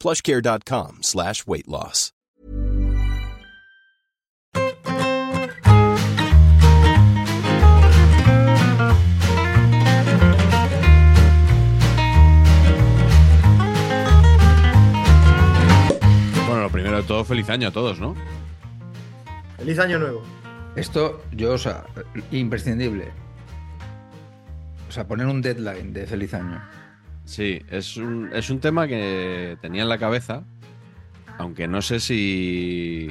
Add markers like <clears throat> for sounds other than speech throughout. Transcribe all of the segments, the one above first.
plushcare.com slash weight loss. Bueno, lo primero de todo, feliz año a todos, ¿no? Feliz año nuevo. Esto, yo, o sea, imprescindible. O sea, poner un deadline de feliz año. Sí, es un, es un tema que tenía en la cabeza, aunque no sé si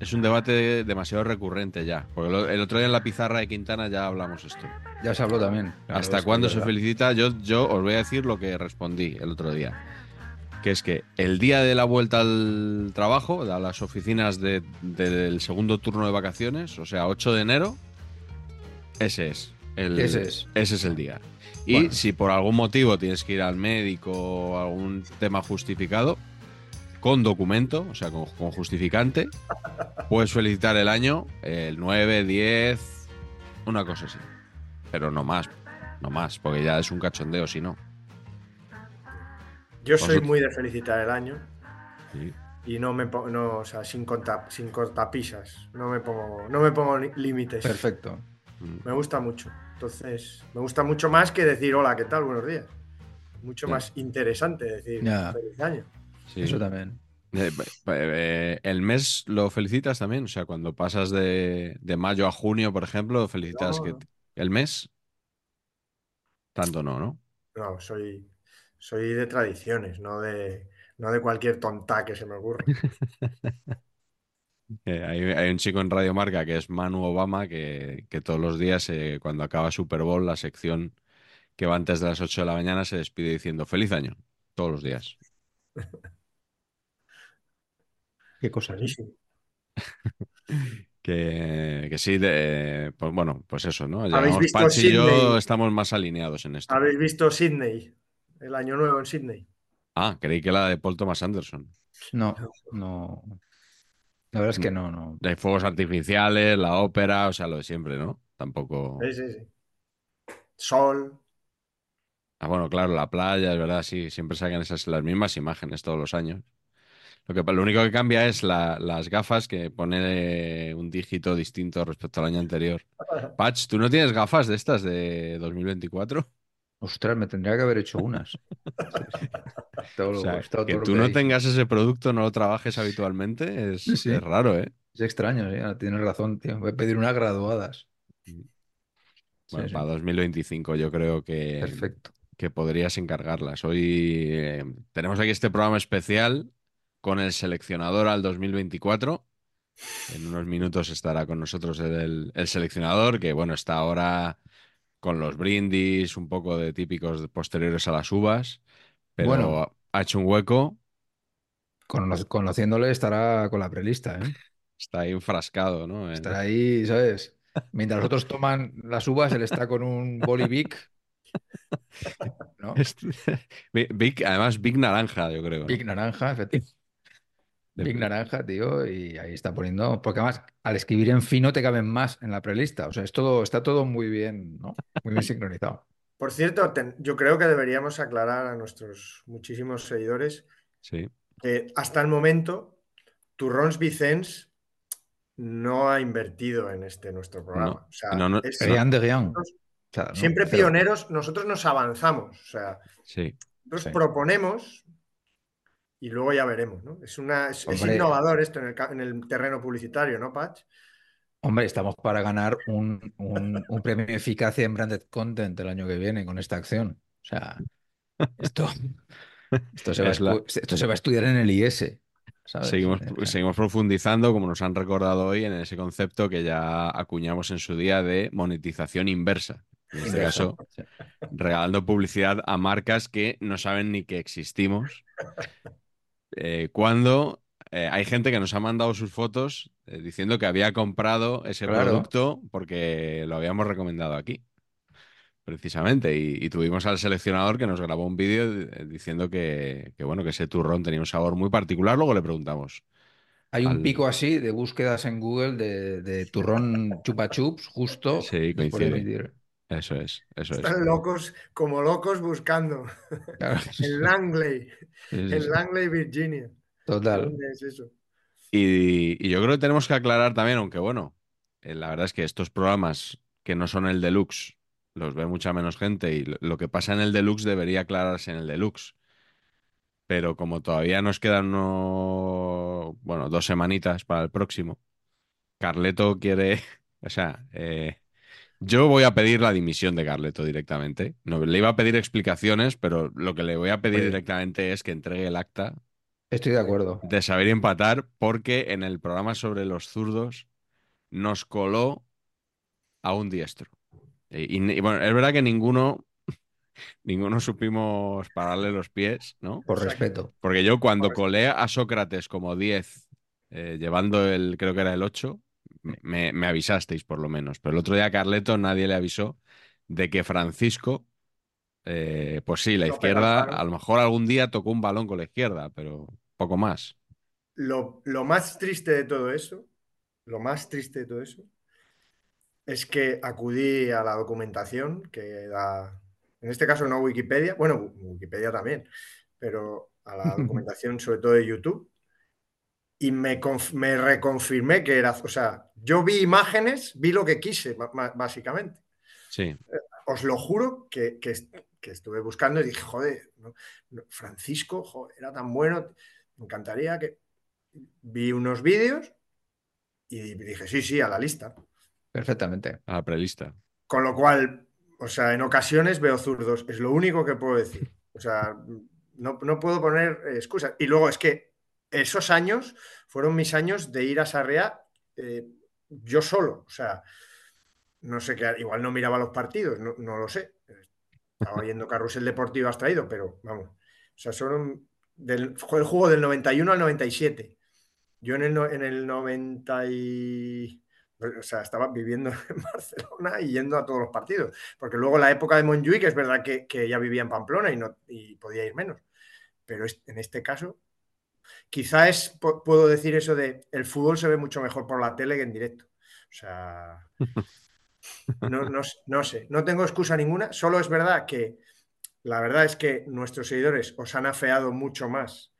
es un debate demasiado recurrente ya. Porque el otro día en la pizarra de Quintana ya hablamos esto. Ya se habló también. Claro, ¿Hasta cuándo se felicita? Yo, yo os voy a decir lo que respondí el otro día. Que es que el día de la vuelta al trabajo, a las oficinas de- del segundo turno de vacaciones, o sea, 8 de enero, ese es. El, Ese es. Ese es el día. Y Bueno. si por algún motivo tienes que ir al médico o algún tema justificado, con documento, o sea, con, con justificante, puedes felicitar el año, el 9, 10, una cosa así. Pero no más, no más, porque ya es un cachondeo si no. Yo soy muy de felicitar el año Sí. y no me pongo, no, o sea, sin, conta- sin cortapisas. No me pongo, no me pongo límites. Perfecto. Mm. Me gusta mucho. Entonces, me gusta mucho más que decir hola, ¿qué tal? Buenos días. Mucho más interesante decir feliz año. Sí. Eso también. Eh, eh, eh, el mes lo felicitas también, o sea, cuando pasas de, de mayo a junio, por ejemplo, felicitas No, que no. el mes. Tanto no, ¿no? No, soy, soy de tradiciones, no de, no de cualquier tonta que se me ocurra. <laughs> Eh, hay, hay un chico en Radio Marca que es Manu Obama que, que todos los días, eh, cuando acaba Super Bowl, la sección que va antes de las 8 de la mañana, se despide diciendo feliz año, todos los días. <laughs> Qué cosa. <laughs> Que, que sí, de- pues bueno, pues eso, ¿no? ¿Habéis Llevamos visto Patch y yo estamos más alineados en esto. ¿Habéis visto Sydney? El año nuevo en Sydney. Ah, creí que la de Paul Thomas Anderson. No, no. La verdad es que no, no. De fuegos artificiales, la ópera, o sea, lo de siempre, ¿no? Tampoco. Sí, sí, sí. Sol. Ah, bueno, claro, la playa, es verdad, sí, siempre sacan esas las mismas imágenes todos los años. Lo que lo único que cambia es la- las gafas que pone un dígito distinto respecto al año anterior. <laughs> Patch, ¿tú no tienes gafas de estas de 2024? Ostras, me tendría que haber hecho unas. <laughs> Todo O lo- sea, está todo que tú no hay. tengas ese producto, no lo trabajes habitualmente, es, Sí. es raro, ¿eh? Es extraño, ¿sí? Tienes razón, tío. Voy a pedir unas graduadas. Sí, Bueno, sí. para 2025 yo creo que, Perfecto. que podrías encargarlas. Hoy eh, tenemos aquí este programa especial con el seleccionador al 2024. En unos minutos estará con nosotros el, el seleccionador, que bueno, está ahora con los brindis, un poco de típicos posteriores a las uvas, pero Bueno. ha hecho un hueco, Cono- Conociéndole estará con la prelista, ¿eh? está ahí enfrascado, ¿no? Estará ahí, ¿sabes? Mientras los otros toman las uvas, él está con un bolivic. ¿No? <laughs> Big- <laughs> además, Big Naranja, yo creo. ¿no? Big naranja, efectivamente. De- Big naranja, tío, y ahí está poniendo. Porque además, al escribir en fino te caben más en la prelista. O sea, es todo, está todo muy bien, ¿no? Muy bien sincronizado. Por cierto, ten- yo creo que deberíamos aclarar a nuestros muchísimos seguidores Sí. que hasta el momento Turrons Vicens no ha invertido en este nuestro programa. No, O sea, no, no, es- siempre pioneros, nosotros nos avanzamos. O sea, Sí. nosotros Sí. proponemos y luego ya veremos, ¿no? Es, una, es, innovador esto en el, en el terreno publicitario, ¿no, Patch? Hombre, estamos para ganar un, un- un premio de eficacia en branded content el año que viene con esta acción. O sea, esto, esto, se, va la- esto se va a estudiar en el IS. ¿sabes? Seguimos, seguimos profundizando, como nos han recordado hoy, en ese concepto que ya acuñamos en su día de monetización inversa. En este caso, regalando publicidad a marcas que no saben ni que existimos. Eh, cuando eh, hay gente que nos ha mandado sus fotos eh, diciendo que había comprado ese Claro. producto porque lo habíamos recomendado aquí, precisamente. Y, y tuvimos al seleccionador que nos grabó un vídeo diciendo que, que, bueno, que ese turrón tenía un sabor muy particular. Luego le preguntamos. Hay un al- pico así de búsquedas en Google de, de turrón chupa chups justo Sí, coincide. Eso es, eso es. Están locos, como locos buscando. Claro. <laughs> En Langley, sí, en. Langley, Virginia. Total. ¿Dónde es eso? Y, y yo creo que tenemos que aclarar también, aunque bueno, eh, la verdad es que estos programas que no son el deluxe los ve mucha menos gente y lo, lo que pasa en el deluxe debería aclararse en el deluxe. Pero como todavía nos quedan uno- bueno, dos semanitas para el próximo, Carleto quiere, <laughs> o sea, eh, yo voy a pedir la dimisión de Carleto directamente. No, le iba a pedir explicaciones, pero lo que le voy a pedir Oye. directamente es que entregue el acta Estoy de acuerdo. de saber y empatar, porque en el programa sobre los zurdos nos coló a un diestro. Y, y- y bueno, es verdad que ninguno, <laughs> ninguno supimos pararle los pies, ¿no? Por respeto. Porque yo cuando colé a Sócrates como 10, eh, llevando el, creo que era el 8, me, me avisasteis por lo menos. Pero el otro día a Carleto nadie le avisó de que Francisco, eh, pues sí, la izquierda, a lo mejor algún día tocó un balón con la izquierda, pero poco más. Lo, lo más triste de todo eso, lo más triste de todo eso, es que acudí a la documentación que da, en este caso no Wikipedia, bueno, Wikipedia también, pero a la <laughs> documentación sobre todo de YouTube, y me, conf- me reconfirmé que era, o sea, yo vi imágenes, vi lo que quise, básicamente. Sí, Os lo juro que, que est- que estuve buscando y dije, joder, Francisco, joder, era tan bueno, me encantaría que... Vi unos vídeos y dije, sí, sí, a la lista. Perfectamente. a la prelista. Con lo cual, o sea, en ocasiones veo zurdos, es lo único que puedo decir. O sea, no, no puedo poner eh, excusas. Y luego es que esos años fueron mis años de ir a Sarriá eh, yo solo. O sea, no sé qué, igual no miraba los partidos, no, lo sé. Estaba viendo Carrusel Deportivo has traído, pero vamos. O sea, son del, fue el juego del 91 al 97. Yo en el, en el 90 y... O sea, estaba viviendo <laughs> en Barcelona y yendo a todos los partidos. Porque luego la época de Montjuic es verdad que, que ya vivía en Pamplona y, no, y podía ir menos. Pero en este caso, quizá es, puedo decir eso de el fútbol se ve mucho mejor por la tele que en directo. O sea, <laughs> no, no, no sé, no tengo excusa ninguna. Solo es verdad que la verdad es que nuestros seguidores os han afeado mucho más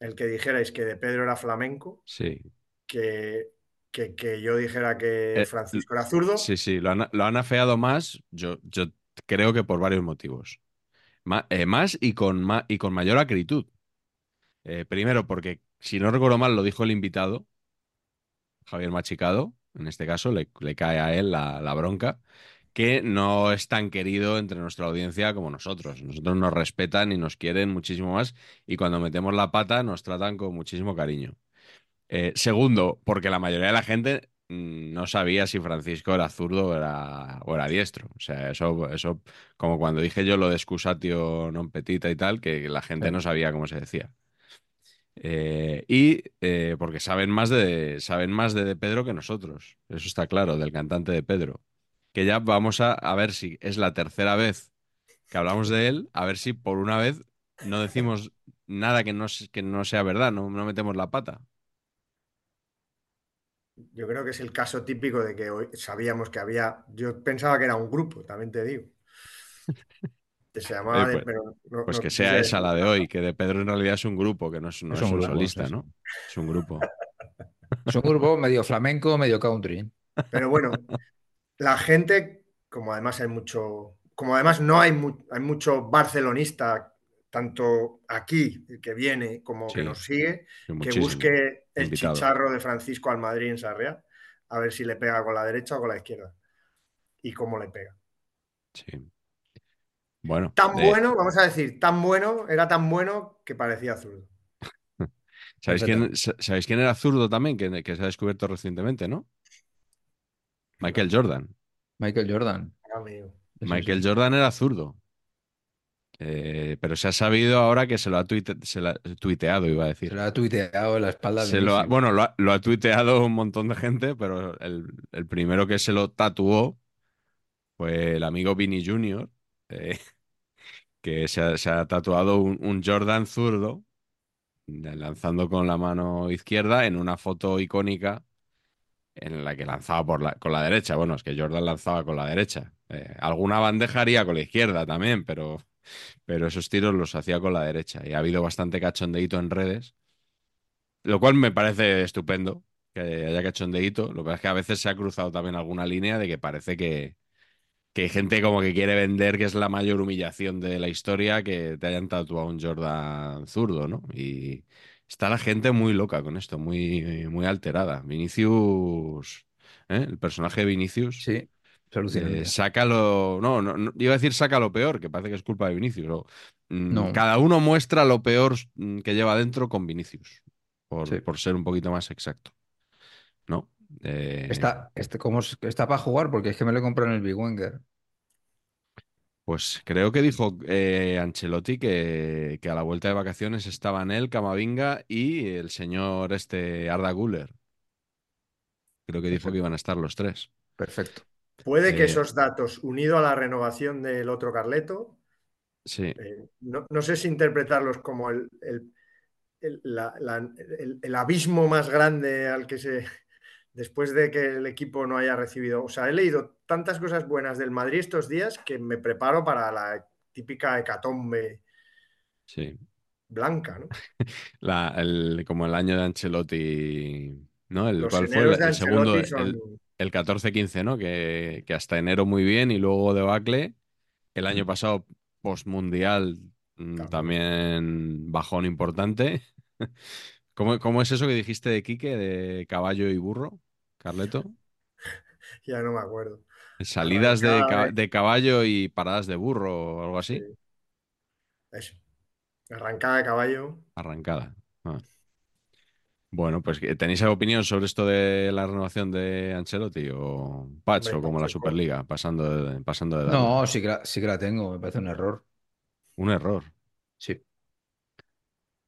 el que dijerais que de Pedro era flamenco Sí. que, que, que yo dijera que Eh, Francisco era zurdo. Sí, sí, lo han, lo han afeado más, yo, yo creo que por varios motivos. Ma- eh, más y con, ma- y con mayor acritud. Eh, primero, porque si no recuerdo mal, lo dijo el invitado, Javier Machicado, en este caso, le, le cae a él la, la bronca, que no es tan querido entre nuestra audiencia como nosotros. Nosotros nos respetan y nos quieren muchísimo más y cuando metemos la pata nos tratan con muchísimo cariño. Eh, segundo, porque la mayoría de la gente mm, no sabía si Francisco era zurdo o era, o era diestro. O sea, eso, eso, como cuando dije yo lo de excusatio non petita y tal, que la gente no sabía cómo se decía. Eh, y eh, porque saben más de, saben más de, Pedro que nosotros. Eso está claro, del cantante de Pedro. Que ya vamos a, a ver si es la tercera vez que hablamos de él, a ver si por una vez no decimos nada que no, que no sea verdad, no, no metemos la pata. Yo creo que es el caso típico de que hoy sabíamos que había. Yo pensaba que era un grupo, también te digo. Que se llamaba. Pues- pero no- Pues no que sea esa la de hoy, que de Pedro en realidad es un grupo, que no es, no Es es un grupo, solista, ¿no? Es un grupo. Es un grupo medio flamenco, medio country. Pero bueno, la gente, como además hay mucho, como además no hay, mu- hay mucho barcelonista tanto aquí, el que viene, como que nos sigue, que busque el Invitado. chicharro de Francisco al Madrid en Sarriá, a ver si le pega con la derecha o con la izquierda. Y cómo le pega. Sí. Bueno, Tan bueno, vamos a decir, tan bueno, era tan bueno que parecía zurdo. <laughs> ¿sabéis quién, sa- ¿sabéis quién era zurdo también? Que, que se ha descubierto recientemente, ¿no? Michael Jordan. Michael Jordan. Michael. Jordan era zurdo. Eh, pero se ha sabido ahora que se lo ha tuite- se lo ha tuiteado, iba a decir. Se lo ha tuiteado en la espalda. Se lo ha- bueno, lo ha, lo ha tuiteado un montón de gente, pero el, el primero que se lo tatuó fue el amigo Vini Jr., eh, que se ha, tatuado un, Jordan zurdo, lanzando con la mano izquierda en una foto icónica en la que lanzaba por la, con la derecha. Bueno, es que Jordan lanzaba con la derecha. Eh, alguna bandeja haría con la izquierda también, pero, pero esos tiros los hacía con la derecha. Y ha habido bastante cachondeíto en redes, lo cual me parece estupendo que haya cachondeíto. Lo que pasa es que a veces se ha cruzado también alguna línea de que parece que, que hay gente como que quiere vender que es la mayor humillación de la historia que te hayan tatuado un Jordan zurdo, ¿no? Y está la gente muy loca con esto, muy, muy alterada. Vinicius, ¿eh? El personaje de Vinicius. Sí. Eh, sácalo. No, no, no, iba a decir saca lo peor, que parece que es culpa de Vinicius. o, mm, No. Cada uno muestra lo peor mm, que lleva dentro con Vinicius, por, Sí. por ser un poquito más exacto. ¿No? Eh, Está, este, ¿cómo es- está para jugar? Porque es que me lo compré en el Big Wenger. Pues creo que dijo eh, Ancelotti que, que a la vuelta de vacaciones estaban él, Camavinga y el señor este Arda Güler. Creo que dijo que iban a estar los tres. Perfecto. Puede que Eh, esos datos, unido a la renovación del otro Carleto, Sí, eh, no, no sé si interpretarlos como el, el- el- la- la- el- el abismo más grande al que se. Después de que el equipo no haya recibido. O sea, he leído tantas cosas buenas del Madrid estos días que me preparo para la típica hecatombe sí. blanca, ¿no? <laughs> La- el- como el año de Ancelotti, ¿no? El, Los ¿cuál fue el, segundo? Son. El, el 14-15, ¿no? Que, que hasta enero muy bien y luego debacle. El año pasado, postmundial, mm, También. también bajón importante. <laughs> ¿Cómo, cómo es eso que dijiste de Quique, de caballo y burro, Carleto? <laughs> Ya no me acuerdo. Salidas de, ca- de- caballo y paradas de burro o algo así. Sí. Eso. Arrancada de caballo. Arrancada. Ah. Bueno, pues ¿tenéis opinión sobre esto de la renovación de Ancelotti o Patch Hombre, o como la. Superliga, pasando de, pasando de? No, sí que, la, sí que la tengo. Me parece un error. Un error. Sí.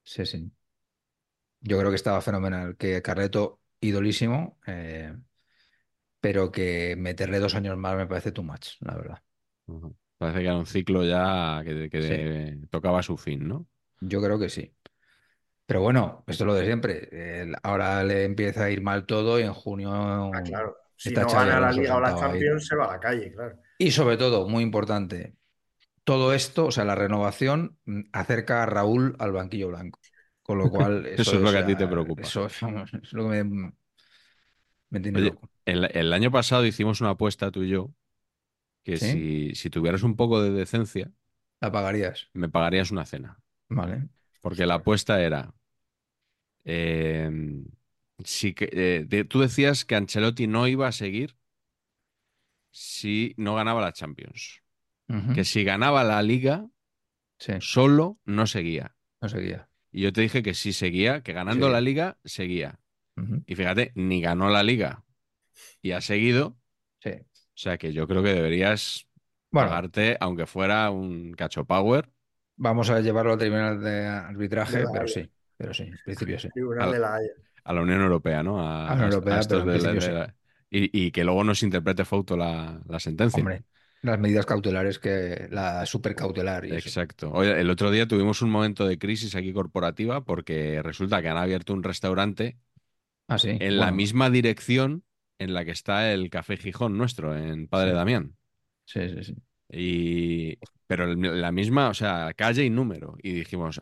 Sí, sí. Yo creo que estaba fenomenal. Que Carleto, idolísimo, eh, pero que meterle dos años más me parece too much, la verdad. Parece que era un ciclo ya que, que tocaba su fin, ¿no? Yo creo que sí. Pero bueno, esto es lo de siempre. Ahora le empieza a ir mal todo y en junio Ah, claro. Si no gana la Liga o la ahí. Champions, se va a la calle, claro. Y sobre todo, muy importante, todo esto, o sea, la renovación mm, acerca a Raúl al banquillo blanco. Con lo cual, <laughs> eso, Eso es lo que a ti te preocupa. Eso, es lo que me, me tiene Oye, loco. el, el año pasado hicimos una apuesta tú y yo que ¿Sí? si, si tuvieras un poco de decencia, ¿La pagarías? me pagarías una cena. Vale. Porque la apuesta era. eh, si que, eh, de- tú decías que Ancelotti no iba a seguir si no ganaba la Champions. Que si ganaba la Liga, Sí, solo no seguía. no seguía. Y yo te dije que sí seguía, que ganando Sí. la Liga, seguía. Y fíjate, ni ganó la Liga y ha seguido. Sí. O sea que yo creo que deberías Bueno, pagarte, aunque fuera un cacho power. vamos a llevarlo al tribunal de arbitraje, De pero Haya. sí, pero sí, en principio sí. Tribunal Al- de la Haya. a la Unión Europea, ¿no? A, A la Unión Europea, estos pero en de la- principio de la- y, y que luego nos interprete Fauto la, la sentencia. Hombre, las medidas cautelares que la supercautelar y. Exacto. Oye, el otro día tuvimos un momento de crisis aquí corporativa porque resulta que han abierto un restaurante Ah, sí. en la misma dirección en la que está el Café Gijón nuestro, en Padre Sí. Damián. Sí, sí, sí. Y, pero la misma, o sea, calle y número. Y dijimos,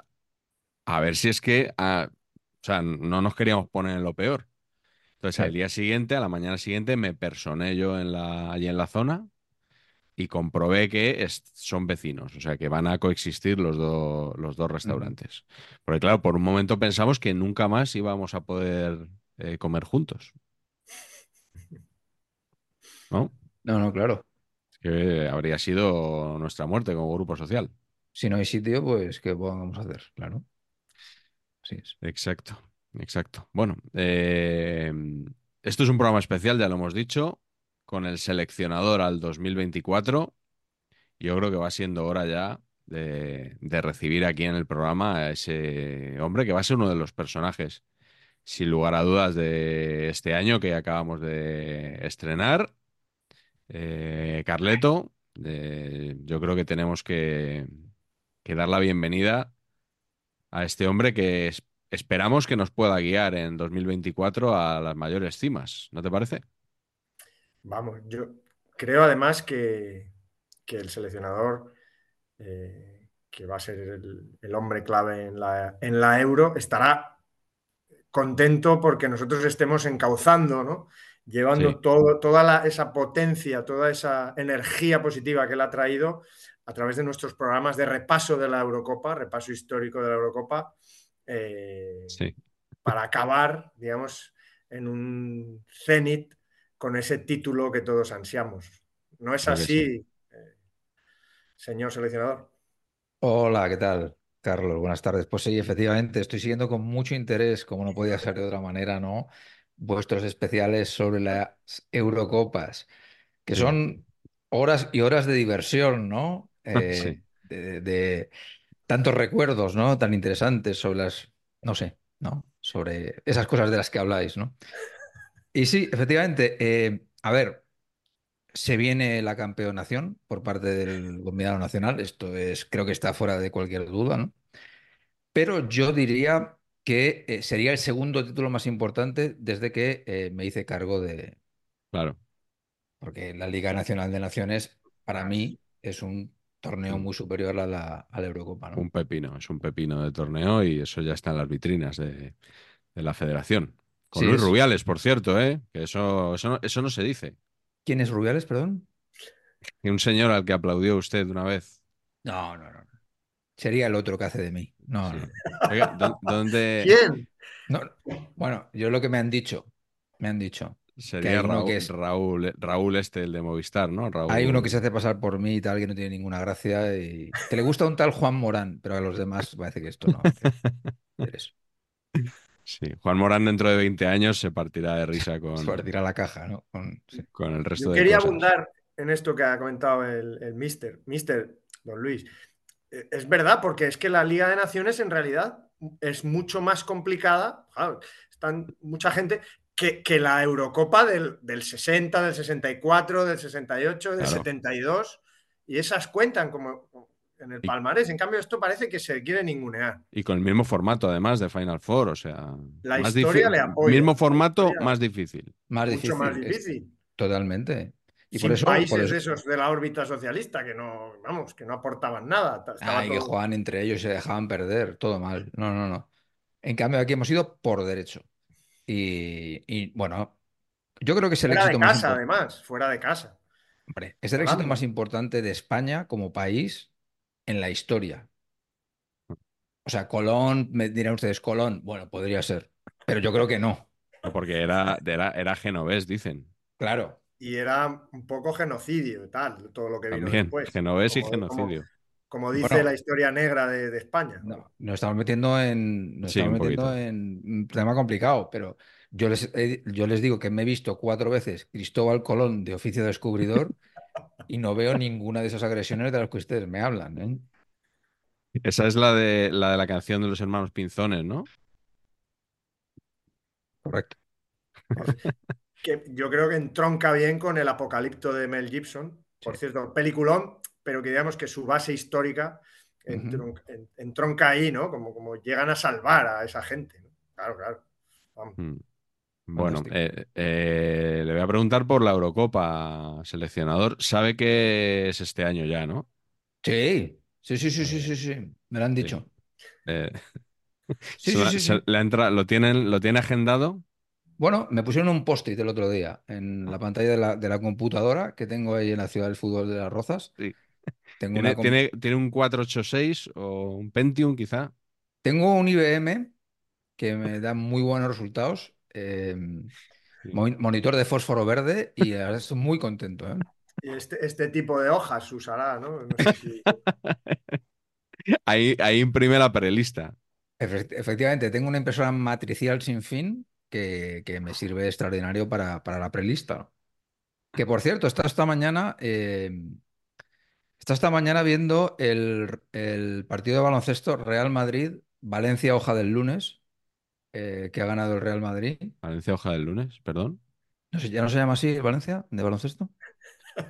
a ver si es que, ah, o sea, no nos queríamos poner en lo peor. Entonces, Sí. al día siguiente, a la mañana siguiente, me personé yo en la, allí en la zona y comprobé que es- son vecinos, o sea que van a coexistir los, do- los dos restaurantes. Porque claro, por un momento pensamos que nunca más íbamos a poder eh, comer juntos, <laughs> ¿no? No, no, claro. Es que habría sido nuestra muerte como grupo social. Si no hay sitio, pues ¿qué vamos a hacer? Claro. Así es. Exacto, exacto. Bueno, eh, esto es un programa especial, ya lo hemos dicho, con el seleccionador al 2024. Yo creo que va siendo hora ya de, recibir aquí en el programa a ese hombre que va a ser uno de los personajes, sin lugar a dudas, de este año que acabamos de estrenar. Eh, Carleto, yo creo que tenemos que, que dar la bienvenida a este hombre que es- esperamos que nos pueda guiar en 2024 a las mayores cimas, ¿no te parece? Vamos, yo creo además que, que el seleccionador, eh, que va a ser el, el hombre clave en la, en la Euro, estará contento porque nosotros estemos encauzando, ¿no? Llevando Sí. todo, toda la- esa potencia, toda esa energía positiva que él ha traído a través de nuestros programas de repaso de la Eurocopa, repaso histórico de la Eurocopa, eh, Sí. para acabar, digamos, en un cenit con ese título que todos ansiamos. ¿No es así, eh, señor seleccionador? Hola, ¿qué tal, Carlos? Buenas tardes. Pues sí, efectivamente, estoy siguiendo con mucho interés, como no podía ser de otra manera, ¿no? Vuestros especiales sobre las Eurocopas, que son horas y horas de diversión, ¿no? <laughs> Eh, Sí. de, de tantos recuerdos, ¿no? Tan interesantes sobre las, no sé, ¿no? Sobre esas cosas de las que habláis, ¿no? Y sí, efectivamente, eh, a ver, se viene la campeonación por parte del combinado nacional. Esto es, creo que está fuera de cualquier duda, ¿no? Pero yo diría que eh, sería el segundo título más importante desde que eh, me hice cargo de, Claro. porque la Liga Nacional de Naciones para mí es un torneo muy superior a la, a la Eurocopa, ¿no? Un pepino, es un pepino de torneo y eso ya está en las vitrinas de, de la federación. Con Sí, Luis es- Rubiales, por cierto, ¿eh? Que eso, eso, no, eso no se dice. ¿Quién es Rubiales, perdón? Que un señor al que aplaudió usted una vez. No, no, no. no. Sería el otro que hace de mí. No, Sí. no. Oiga, ¿dó- ¿dónde ¿Quién? No, Bueno, yo lo que me han dicho, me han dicho. sería Raúl, que es- Raúl, Raúl este, el de Movistar, ¿no? Raúl... Hay uno que se hace pasar por mí y tal, que no tiene ninguna gracia y que le gusta un tal Juan Morán, pero a los demás parece que esto no hace <laughs> interés. Sí, Juan Morán dentro de 20 años se partirá de risa <laughs> con, Es para tirar la caja, ¿no? Con- sí. con el resto Yo de quería cosas. abundar en esto que ha comentado el, el mister. Mister, don Luis. Eh, Es verdad, porque es que la Liga de Naciones en realidad es mucho más complicada. Claro, están mucha gente que, que la Eurocopa del, del 60, del 64, del 68, del Claro. 72. Y esas cuentan como en el Y- palmarés. En cambio, esto parece que se quiere ningunear. Y con el mismo formato, además, de Final Four, o sea... La más historia le apoya. Mismo formato, historia- más difícil. Más mucho difícil. más es- difícil. totalmente. Y Sin por eso, países por eso- de esos de la órbita socialista que no, vamos, que no aportaban nada. Ay, que todo- jugaban entre ellos y se dejaban perder, todo mal. No, no, no. En cambio, aquí hemos ido por derecho. Y, y, bueno, yo creo que es el Fuera de éxito más casa, además, fuera de casa. Hombre, es el éxito más importante de España como país en la historia. O sea, Colón, me dirán ustedes, Colón, bueno, podría ser, pero yo creo que no. Porque era, era, era genovés, dicen. Claro, Y era un poco genocidio y tal, todo lo que vino También, después. genovés y genocidio. Como, como dice Bueno. la historia negra de, de España. no, nos estamos metiendo en, nos Sí, estamos un metiendo en un tema complicado, pero yo les, he- yo les digo que me he visto cuatro veces Cristóbal Colón de oficio descubridor <laughs> <laughs> y no veo ninguna de esas agresiones de las que ustedes me hablan, ¿eh? Esa es la de la de la canción de los hermanos Pinzones, ¿no? Correcto. <laughs> Que yo creo que entronca bien con el apocalipto de Mel Gibson. Por Sí. cierto, peliculón, pero que digamos que su base histórica entron- en- entronca ahí, ¿no? Como, como llegan a salvar a esa gente. ¿no? Claro, claro. Vamos. Mm. Bueno, eh, eh, le voy a preguntar por la Eurocopa, seleccionador. Sabe que es este año ya, ¿no? Sí, sí, sí, sí, sí, sí, sí. Me lo han dicho. <laughs> Eh, <laughs> Sí, se sí, la- sí, se sí. la entra- ¿lo tienen, lo tiene agendado? Bueno, me pusieron un post-it el otro día en la pantalla de la, de la computadora que tengo ahí en la ciudad del fútbol de Las Rozas. <laughs> Tengo, ¿Tiene, una tiene, tiene un 486 o un Pentium, quizá? tengo un IBM que me da muy buenos resultados. Eh, Sí. mon- monitor de fósforo verde y verdad estoy muy contento. ¿eh? Y este, este tipo de hojas usará, ¿no? No sé si. <laughs> Ahí, ahí imprime la prelista. Efect- efectivamente, tengo una impresora matricial sin fin que, que me sirve de extraordinario para, para la prelista. Que por cierto, está esta mañana, eh, está esta mañana viendo el, el partido de baloncesto Real Madrid-Valencia Hoja del lunes, eh, que ha ganado el Real Madrid. Valencia Hoja del lunes, perdón. No sé, ¿ya no se llama así el Valencia de baloncesto?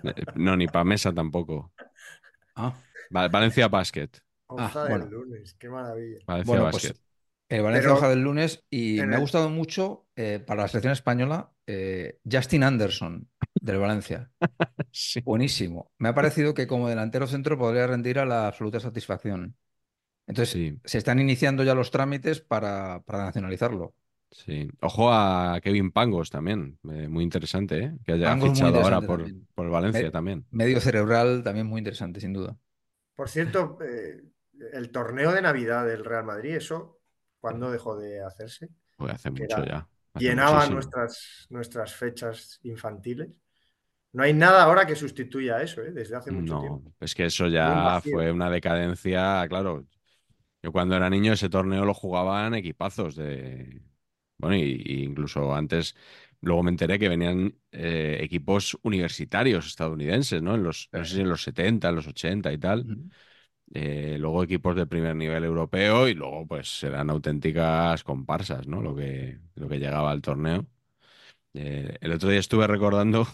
Eh, No, ni para mesa tampoco. Ah, Va- Valencia Basket. Hoja del bueno. lunes, qué maravilla. Valencia bueno, Basket. pues el Valencia Pero Hoja del lunes y me ha gustado mucho eh, para la selección española eh, Justin Anderson del Valencia. <laughs> Sí. Buenísimo. Me ha parecido que como delantero centro podría rendir a la absoluta satisfacción. Entonces, Sí. se están iniciando ya los trámites para, para nacionalizarlo. Sí. Ojo a Kevin Pangos también. eh, muy interesante, ¿eh? Que haya Pangos fichado ahora por, por Valencia Me- también. Medio cerebral también muy interesante, sin duda. Por cierto, eh, el torneo de Navidad del Real Madrid, ¿eso cuándo dejó de hacerse? Pues hace que mucho era- ya. hace Llenaba muchísimo. nuestras, nuestras fechas infantiles. No hay nada ahora que sustituya eso, ¿eh? Desde hace mucho No, tiempo. es que eso ya fue una decadencia, claro. Yo cuando era niño ese torneo lo jugaban equipazos de... Bueno, y, y incluso antes, luego me enteré que venían eh, equipos universitarios estadounidenses, ¿no? En los, no sé si en los 70, en los 80 y tal. Eh, luego equipos de primer nivel europeo y luego pues eran auténticas comparsas, ¿no? Lo que, lo que llegaba al torneo. Eh, el otro día estuve recordando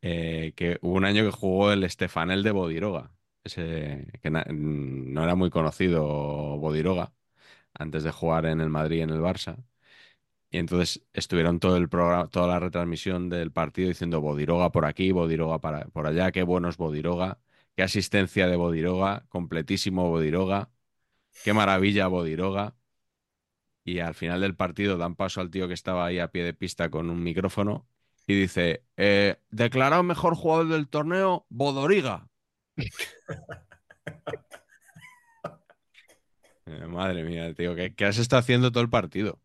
que hubo un año que jugó el Stefanel de Bodiroga, que no era muy conocido Bodiroga antes de jugar en el Madrid y en el Barça. Y entonces estuvieron todo el programa, toda la retransmisión del partido diciendo Bodiroga por aquí, Bodiroga para, por allá, qué bueno es Bodiroga, qué asistencia de Bodiroga, completísimo Bodiroga, qué maravilla Bodiroga. Y al final del partido dan paso al tío que estaba ahí a pie de pista con un micrófono y dice, eh, declarado mejor jugador del torneo, Bodoriga. Eh, madre mía, tío, ¿qué, qué has estado haciendo todo el partido?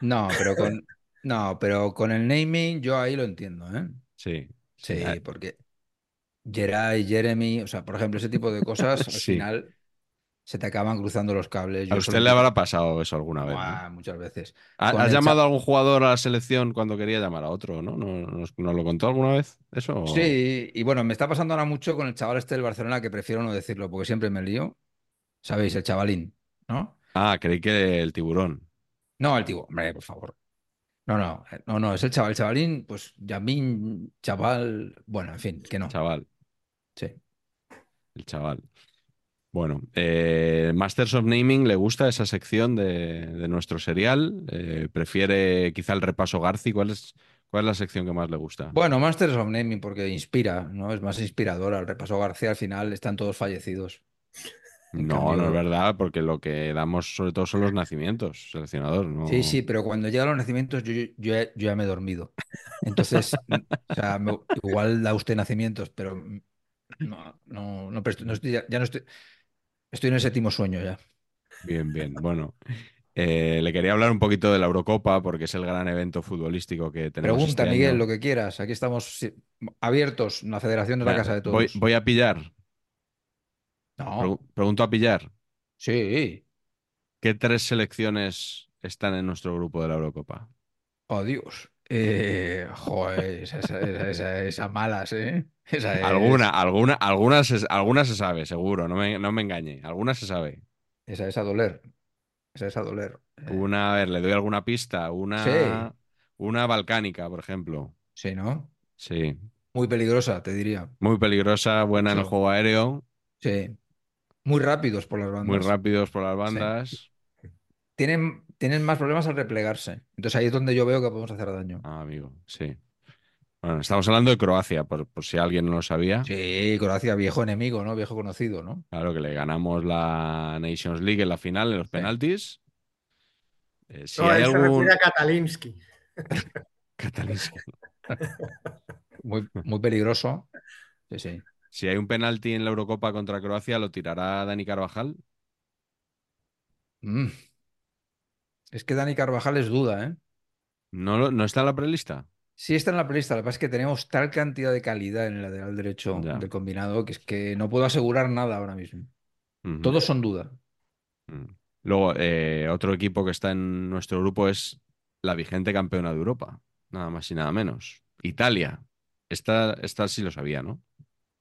No, pero con, no, pero con el naming yo ahí lo entiendo, ¿eh? Sí, Sí, porque Geray, Jeremy, o sea, por ejemplo, ese tipo de cosas al Sí. final se te acaban cruzando los cables. A usted solo le habrá pasado eso alguna vez, muchas veces. ¿Ha- Con ¿Has llamado a algún jugador a la selección cuando quería llamar a otro, no? ¿No- ¿Nos, nos lo contó alguna vez eso? Sí, y bueno, me está pasando ahora mucho con el chaval este del Barcelona que prefiero no decirlo porque siempre me lío. ¿Sabéis? El chavalín, ¿no? Ah, creí que el tiburón. No, el tío, hombre, por favor. No, no, no, no, es el chaval, el chavalín, pues Yamín, chaval, bueno, en fin, que no. Chaval, Sí. el chaval. Bueno, eh, Masters of Naming le gusta esa sección de, de nuestro serial. Eh, prefiere quizá el repaso Garci. ¿Cuál es, cuál es la sección que más le gusta? Bueno, Masters of Naming porque inspira, ¿no? Es más inspiradora. El repaso García al final están todos fallecidos. no, cambio- no es verdad, porque lo que damos sobre todo son los nacimientos, seleccionador. No... Sí, sí, pero cuando llegan los nacimientos yo, yo, yo ya, me he dormido. Entonces, <laughs> o sea, me- igual da usted nacimientos, pero no, no, no, no estoy, ya, ya no estoy, estoy en el séptimo sueño ya. Bien, bien. Bueno, eh, le quería hablar un poquito de la Eurocopa porque es el gran evento futbolístico que tenemos Pregunta, este Miguel, año. lo que quieras. Aquí estamos abiertos. La federación es la Mira, casa de todos. voy a pillar. No, Pregu- pregunto a pillar. sí. ¿Qué tres selecciones están en nuestro grupo de la Eurocopa? Oh, Dios. Eh, joder, esa, esa, esa, malas, ¿eh? Es, Alguna, alguna, alguna se, alguna se sabe, seguro, no me, no me engañe. Alguna se sabe. Esa es a doler. Esa es a doler. Una, a ver, le doy alguna pista. Una, Sí. una balcánica, por ejemplo. sí, ¿no? Sí. Muy peligrosa, te diría. Muy peligrosa, buena en el juego aéreo, Sí. Muy rápidos por las bandas. muy rápidos por las bandas. Tienen, tienen más problemas al replegarse. Entonces ahí es donde yo veo que podemos hacer daño. Ah, amigo, sí. Bueno, estamos hablando de Croacia, por, por si alguien no lo sabía. Sí, Croacia, viejo enemigo, ¿no? Viejo conocido, ¿no? Claro que le ganamos la Nations League en la final, en los Sí. penaltis. Eh, si No, hay él se algún... refiere a Katalinsky. Catalinski. <laughs> <laughs> Muy, muy peligroso. Sí, sí. Si hay un penalti en la Eurocopa contra Croacia, ¿lo tirará Dani Carvajal? Mm. Es que Dani Carvajal es duda, ¿eh? ¿No, no está en la prelista? Sí está en la prelista, lo que pasa es que tenemos tal cantidad de calidad en el lateral derecho Ya. del combinado que es que no puedo asegurar nada ahora mismo. Todos son duda. Mm. Luego, eh, otro equipo que está en nuestro grupo es la vigente campeona de Europa, nada más y nada menos. Italia. Esta, esta sí lo sabía, ¿no?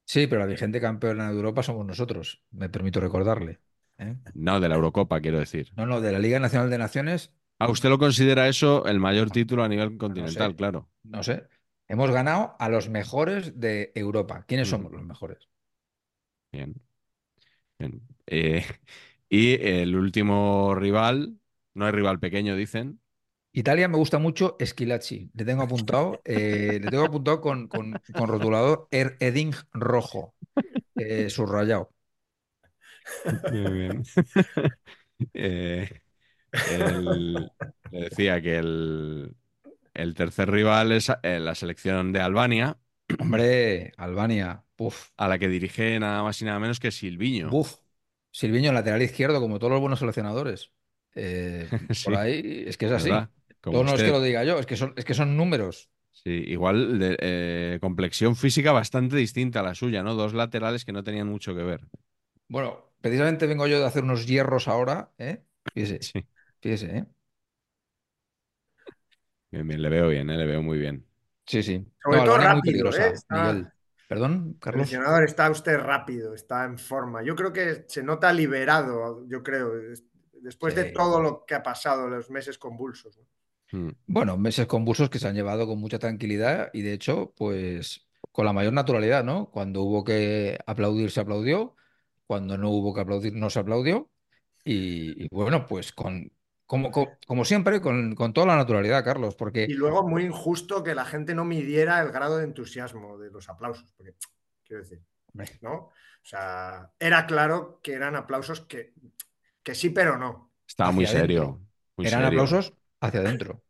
Sí, pero la vigente campeona de Europa somos nosotros, me permito recordarle. ¿Eh? No, de la Eurocopa, quiero decir. No, no, de la Liga Nacional de Naciones, Ah, usted lo considera eso el mayor título a nivel continental, sé. claro. no sé. Hemos ganado a los mejores de Europa. ¿Quiénes somos Ujú. los mejores? Bien. Bien. Eh, <laughs> y el último rival, no es rival pequeño, dicen. Italia me gusta mucho Esquilacci. Le tengo apuntado, eh, le tengo apuntado con, con, con rotulador Er- Edding rojo, eh, subrayado. Bien. <laughs> Eh, el- le decía que el, el tercer rival es eh, la selección de Albania, <clears throat> Hombre, Albania, puf, a la que dirige nada más y nada menos que Silviño. buf. Silviño, lateral izquierdo, como todos los buenos seleccionadores. Eh, <laughs> Sí, por ahí es que es así. ¿verdad? Como Todo no es que usted. lo diga yo, es que son, es que son números. Sí, igual de eh, complexión física bastante distinta a la suya, ¿no? Dos laterales que no tenían mucho que ver. Bueno, precisamente vengo yo de hacer unos hierros ahora, ¿eh? Fíjese, <laughs> Sí, fíjese, ¿eh? bien, bien, le veo bien, ¿eh? Le veo muy bien. Sí, sí. Sobre No, todo rápido, peligrosa, ¿eh? Está-. Perdón, Carlos. Seleccionador, está usted rápido, está en forma. Yo creo que se nota liberado, yo creo, es- después de todo lo que ha pasado, los meses convulsos. ¿no? Mm. Bueno, meses convulsos que se han llevado con mucha tranquilidad y de hecho, pues con la mayor naturalidad, ¿no? Cuando hubo que aplaudir, se aplaudió. Cuando no hubo que aplaudir, no se aplaudió. Y, y bueno, pues con, como, co- como, siempre, con, con toda la naturalidad, Carlos, Y porque luego muy injusto que la gente no midiera el grado de entusiasmo de los aplausos, porque quiero decir, ¿no? O sea, era claro que eran aplausos que, que sí, pero no. Estaba muy serio, muy eran serio. aplausos hacia adentro.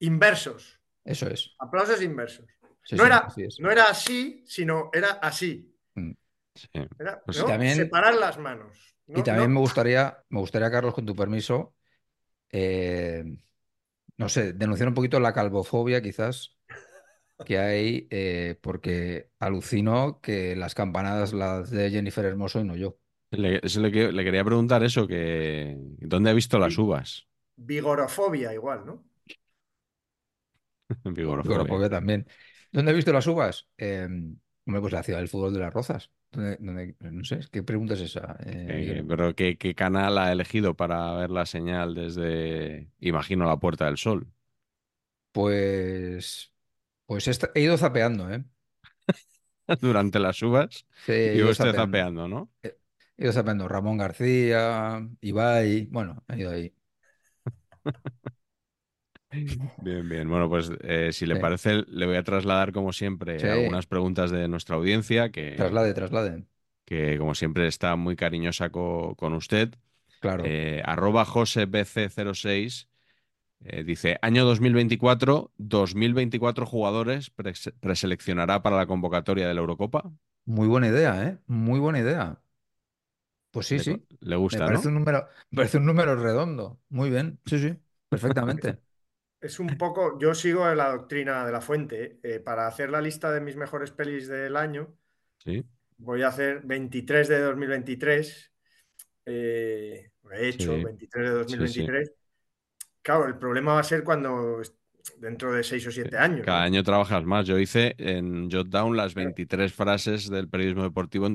Inversos, Eso es. aplausos inversos. Sí, no, sí, era, no era así, sino era así. Mm. Sí. Pues ¿no? también- Separar las manos. Y también no- me gustaría, me gustaría, Carlos, con tu permiso, eh, no sé, denunciar un poquito la calvofobia quizás que hay, eh, porque alucino que las campanadas las de Jennifer Hermoso y no yo. Le, eso le, que- le quería preguntar eso, que ¿dónde ha visto las uvas? Vigorofobia igual, ¿no? <laughs> Vigorofobia. Vigorofobia también. ¿Dónde he visto las uvas? Eh, hombre, pues la ciudad del fútbol de las Rozas. ¿Dónde- dónde- no sé, ¿qué pregunta es esa? eh, Eh, pero ¿qué, qué canal ha elegido para ver la señal desde, imagino, la Puerta del Sol? Pues, pues he, ido zapeando, ¿eh? <laughs> Durante las uvas Sí, he y ido usted zapeando. zapeando, ¿no? He ido zapeando Ramón García, Ibai, bueno, he ido ahí. <laughs> Bien, bien. Bueno, pues eh, si le Sí. parece, le voy a trasladar, como siempre, Sí. algunas preguntas de nuestra audiencia, que, Traslade, traslade. que como siempre está muy cariñosa co- con usted. Claro. Eh, arroba josebc06 eh, dice, año 2024, 2024 jugadores pres- preseleccionará para la convocatoria de la Eurocopa. Muy buena idea, ¿eh? Muy buena idea. Pues sí, le, sí. le Me gusta, parece ¿no? un número, <laughs> me parece un número redondo. Muy bien. Sí, sí. Perfectamente. Es un poco, yo sigo la doctrina de la fuente. eh, para hacer la lista de mis mejores pelis del año, Sí, voy a hacer 23 de 2023. eh, he hecho, Sí, 23 de sí, 2023. Claro, el problema va a ser cuando dentro de 6 o 7 años. cada ¿no? año trabajas más. Yo hice en Jotdown las 23 frases del periodismo deportivo en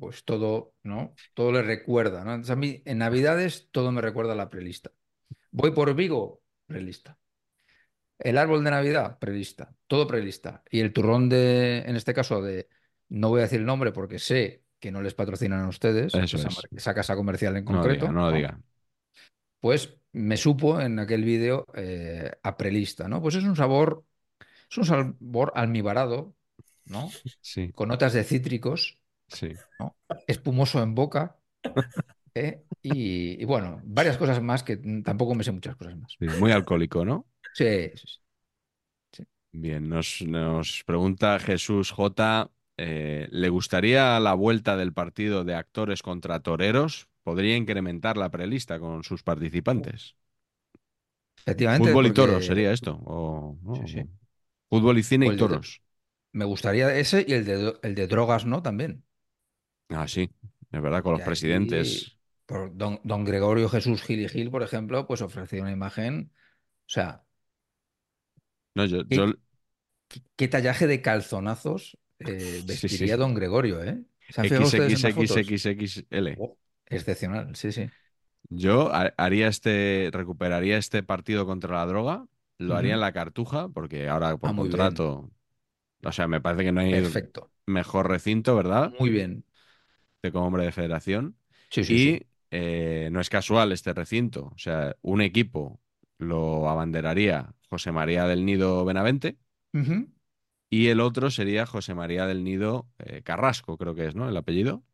pues todo, ¿no? Todo le recuerda, ¿no? Entonces a mí en Navidades todo me recuerda a la prelista. Voy por Vigo, prelista. El árbol de Navidad, prelista. Todo prelista. Y el turrón de, en este caso, de, no voy a decir el nombre porque sé que no les patrocinan a ustedes, Eso esa, es. esa casa comercial en No lo concreto. diga, no lo ¿no? diga. Pues me supo en aquel vídeo eh, a prelista, ¿no? Pues es un sabor, es un sabor almibarado, ¿no? Sí, Con notas de cítricos, sí. ¿no? Espumoso en boca. <laughs> ¿eh? Y, y bueno, varias cosas más que tampoco me sé muchas cosas más. sí, Muy alcohólico, ¿no? Sí, sí, sí. Bien, nos, nos pregunta Jesús J. eh, ¿le gustaría la vuelta del partido de actores contra toreros? ¿Podría incrementar la prelista con sus participantes? Efectivamente, Fútbol y toros sería esto. O, ¿no? Sí, sí. Fútbol y cine O y de- toros. me gustaría ese y el de, el de drogas, ¿no? También. Ah, sí, es verdad, con los presidentes. por don, don Gregorio Jesús Gil y Gil, por ejemplo, pues ofreció una imagen. O sea, No, yo, ¿qué, yo- qué tallaje de calzonazos eh, Sí, vestiría sí. don Gregorio, ¿eh? XXXXL. Oh, excepcional, sí, sí. Yo ha- haría este, recuperaría este partido contra la droga, lo haría en la Cartuja, porque ahora por Ah, bien. contrato, o sea, me parece que no hay Perfecto. mejor recinto, ¿verdad? Muy bien. De como hombre de federación. Sí, sí, y sí. eh, no es casual este recinto, o sea, un equipo lo abanderaría José María del Nido Benavente y el otro sería José María del Nido eh, Carrasco, creo que es, ¿no? El apellido.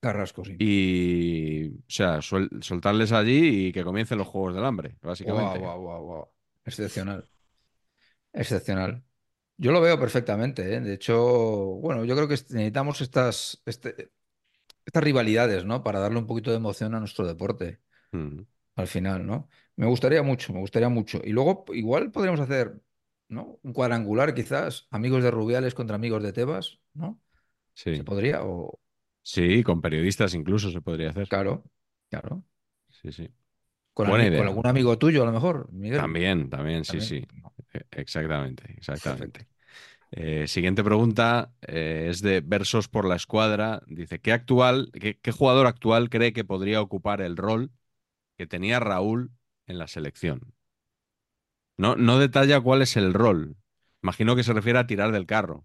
Carrasco, sí. Y, o sea, soltarles allí y que comiencen los Juegos del Hambre, básicamente. Guau, guau, guau, guau. Excepcional. Excepcional. Yo lo veo perfectamente, ¿eh? De hecho, bueno, yo creo que necesitamos estas, este- estas rivalidades, ¿no? Para darle un poquito de emoción a nuestro deporte Mm, al final, ¿no? Me gustaría mucho, me gustaría mucho. Y luego, igual podríamos hacer, ¿no? Un cuadrangular, quizás, amigos de Rubiales contra amigos de Tebas, ¿no? sí. ¿Se podría? O, Sí, con periodistas incluso se podría hacer. claro, claro. Sí, sí. Con, Buena ami- con idea. algún amigo tuyo, a lo mejor, Miguel. También, también, sí, También. sí. No, E- Exactamente, exactamente. Perfecto. Eh, siguiente pregunta eh, es de Versos por la Escuadra. Dice, ¿qué actual, qué, qué jugador actual cree que podría ocupar el rol que tenía Raúl en la selección? No, no detalla cuál es el rol. Imagino que se refiere a tirar del carro.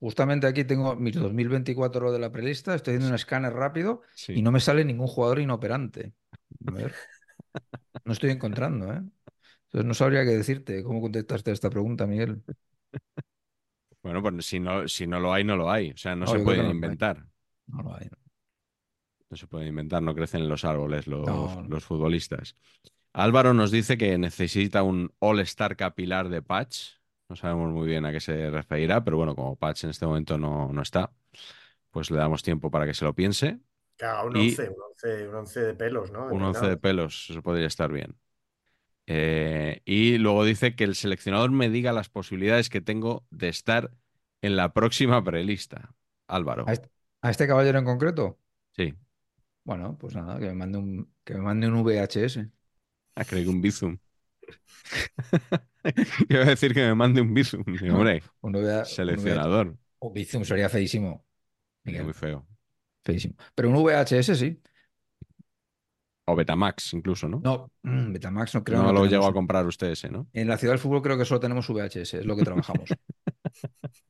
justamente aquí tengo mis 2024 de la prelista, estoy haciendo un escáner rápido Sí. y no me sale ningún jugador inoperante. A ver, no estoy encontrando, ¿eh? Entonces no sabría qué decirte. ¿Cómo contestaste a esta pregunta, Miguel? Bueno, pues si no, si no lo hay, no lo hay. O sea, no, No, se pueden que no lo hay. inventar. No lo hay. No se pueden inventar, no crecen en los árboles los, los futbolistas. Álvaro nos dice que necesita un All-Star capilar de Patch. No sabemos muy bien a qué se referirá, pero bueno, como Patch en este momento no, no está, pues le damos tiempo para que se lo piense. Claro, un Y- 11, un 11, un 11 de pelos, ¿no? Un 11 de pelos, eso podría estar bien. Eh, y luego dice que el seleccionador me diga las posibilidades que tengo de estar en la próxima prelista. Álvaro. ¿A este, a este caballero en concreto? Sí. Bueno, pues nada, que me mande un, que me mande un VHS. Ah, creí que un Bizum. <laughs> Iba a decir que me mande un. Digo, hombre, Un VH, seleccionador. O Bizum sería feísimo. Miguel, Muy feo. feísimo. Pero un VHS sí. O Betamax, incluso, ¿no? No, mm, Betamax no creo. no no lo llego a comprar usted ese, ¿no? En la ciudad del fútbol creo que solo tenemos VHS, es lo que trabajamos. <laughs>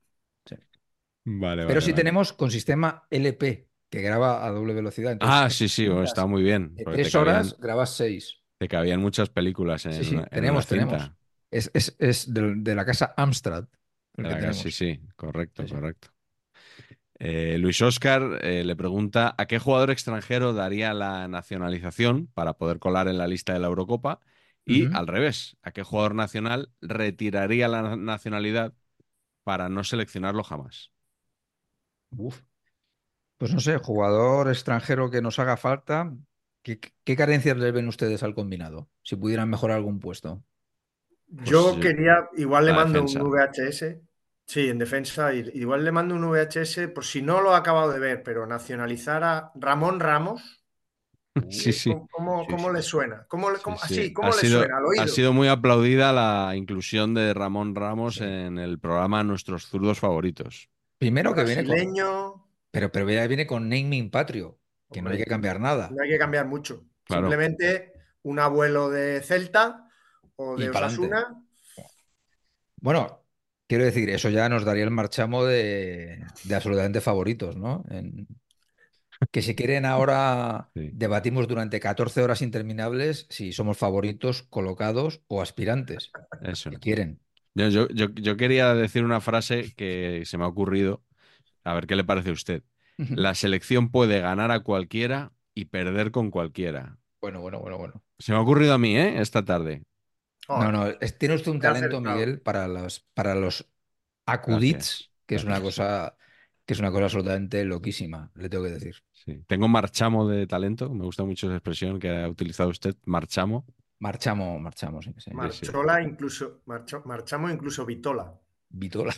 Vale, Pero vale, sí vale. tenemos con sistema LP, que graba a doble velocidad. Entonces, Ah, sí, sí, está muy bien. Tres cabían- horas grabas seis. Te cabían muchas películas en, Sí, sí, en tenemos, cinta. tenemos. Es, es, es de, de la casa Amstrad. la-. Sí, sí, correcto, Sí, sí. correcto. Eh, Luis Oscar eh, le pregunta a qué jugador extranjero daría la nacionalización para poder colar en la lista de la Eurocopa y al revés, a qué jugador nacional retiraría la na- nacionalidad para no seleccionarlo jamás. Uf. Pues no sé, jugador extranjero que nos haga falta. ¿Qué, qué carencias les ven ustedes al combinado? Si pudieran mejorar algún puesto. Yo Pues, quería, igual le mando defensa. un VHS. Sí, en defensa. y- Igual le mando un VHS, por si no lo he acabado de ver, pero nacionalizar a Ramón Ramos. <laughs> Sí, sí. ¿Cómo, cómo- Sí, cómo sí. le suena? ¿Cómo, cómo- sí. así, ¿cómo ha le sido, suena al oído? ha sido muy aplaudida la inclusión de Ramón Ramos Sí. en el programa Nuestros zurdos favoritos. Primero que viene con. Pero, pero viene con naming patrio, que no hay que cambiar nada. no hay que cambiar mucho. Claro. Simplemente un abuelo de Celta o de. Osasuna. Bueno, quiero decir, eso ya nos daría el marchamo de, de absolutamente favoritos, ¿no? En- que si quieren ahora <laughs> Sí. debatimos durante 14 horas interminables si somos favoritos, colocados o aspirantes. Eso. Si quieren. Yo, yo, yo, yo quería decir una frase que se me ha ocurrido. A ver qué le parece a usted. La selección puede ganar a cualquiera y perder con cualquiera. Bueno, bueno, bueno, bueno. Se me ha ocurrido a mí, ¿eh? Esta tarde. No, no, es- tiene usted un talento, acertado. Miguel, para los, para los acudits, Gracias, que es una cosa, que es una cosa absolutamente loquísima, le tengo que decir. Sí. Tengo marchamo de talento. Me gusta mucho esa expresión que ha utilizado usted. Marchamo. Marchamos, marchamos, sí, sí. Marchola, incluso, marcho- marchamos incluso Vitola. Vitola.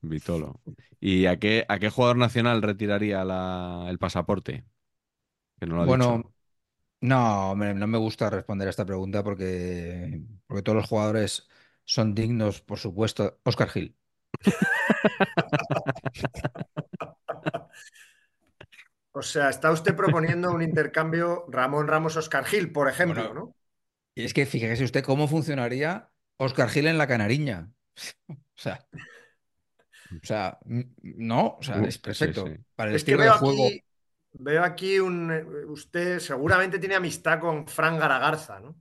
Vitolo. ¿Y a qué, a qué jugador nacional retiraría la- el pasaporte? Que no lo ha Bueno, dicho. no, hombre, no me gusta responder a esta pregunta porque, porque todos los jugadores son dignos, por supuesto. Oscar Gil. <laughs> O sea, está usted proponiendo un intercambio Ramón Ramos-Oscar Gil, por ejemplo, Bueno, ¿no? Y es que fíjese usted cómo funcionaría Oscar Gil en la Canariña. <laughs> O sea, o sea, no, o sea, es perfecto. sí, sí. Para el Es que estilo veo de juego. aquí, veo aquí un. eh, Usted seguramente tiene amistad con Fran Garagarza, ¿no?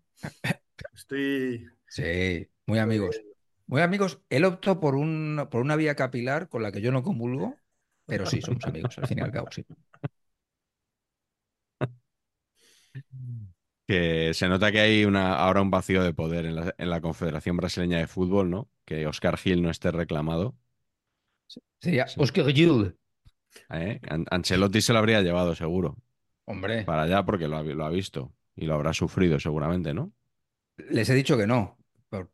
Estoy. Sí, muy amigos. Muy amigos. Él optó por un, por una vía capilar con la que yo no comulgo, pero sí, somos amigos, al fin y al cabo, sí. Que se nota que hay una, ahora un vacío de poder en la, en la Confederación Brasileña de Fútbol, ¿no? Que Oscar Gil no esté reclamado. Sería Sí. Oscar Gil. ¿eh? An- Ancelotti se lo habría llevado, seguro. Hombre, Para allá porque lo ha, vi- lo ha visto. Y lo habrá sufrido, seguramente, ¿no? les he dicho que no, por,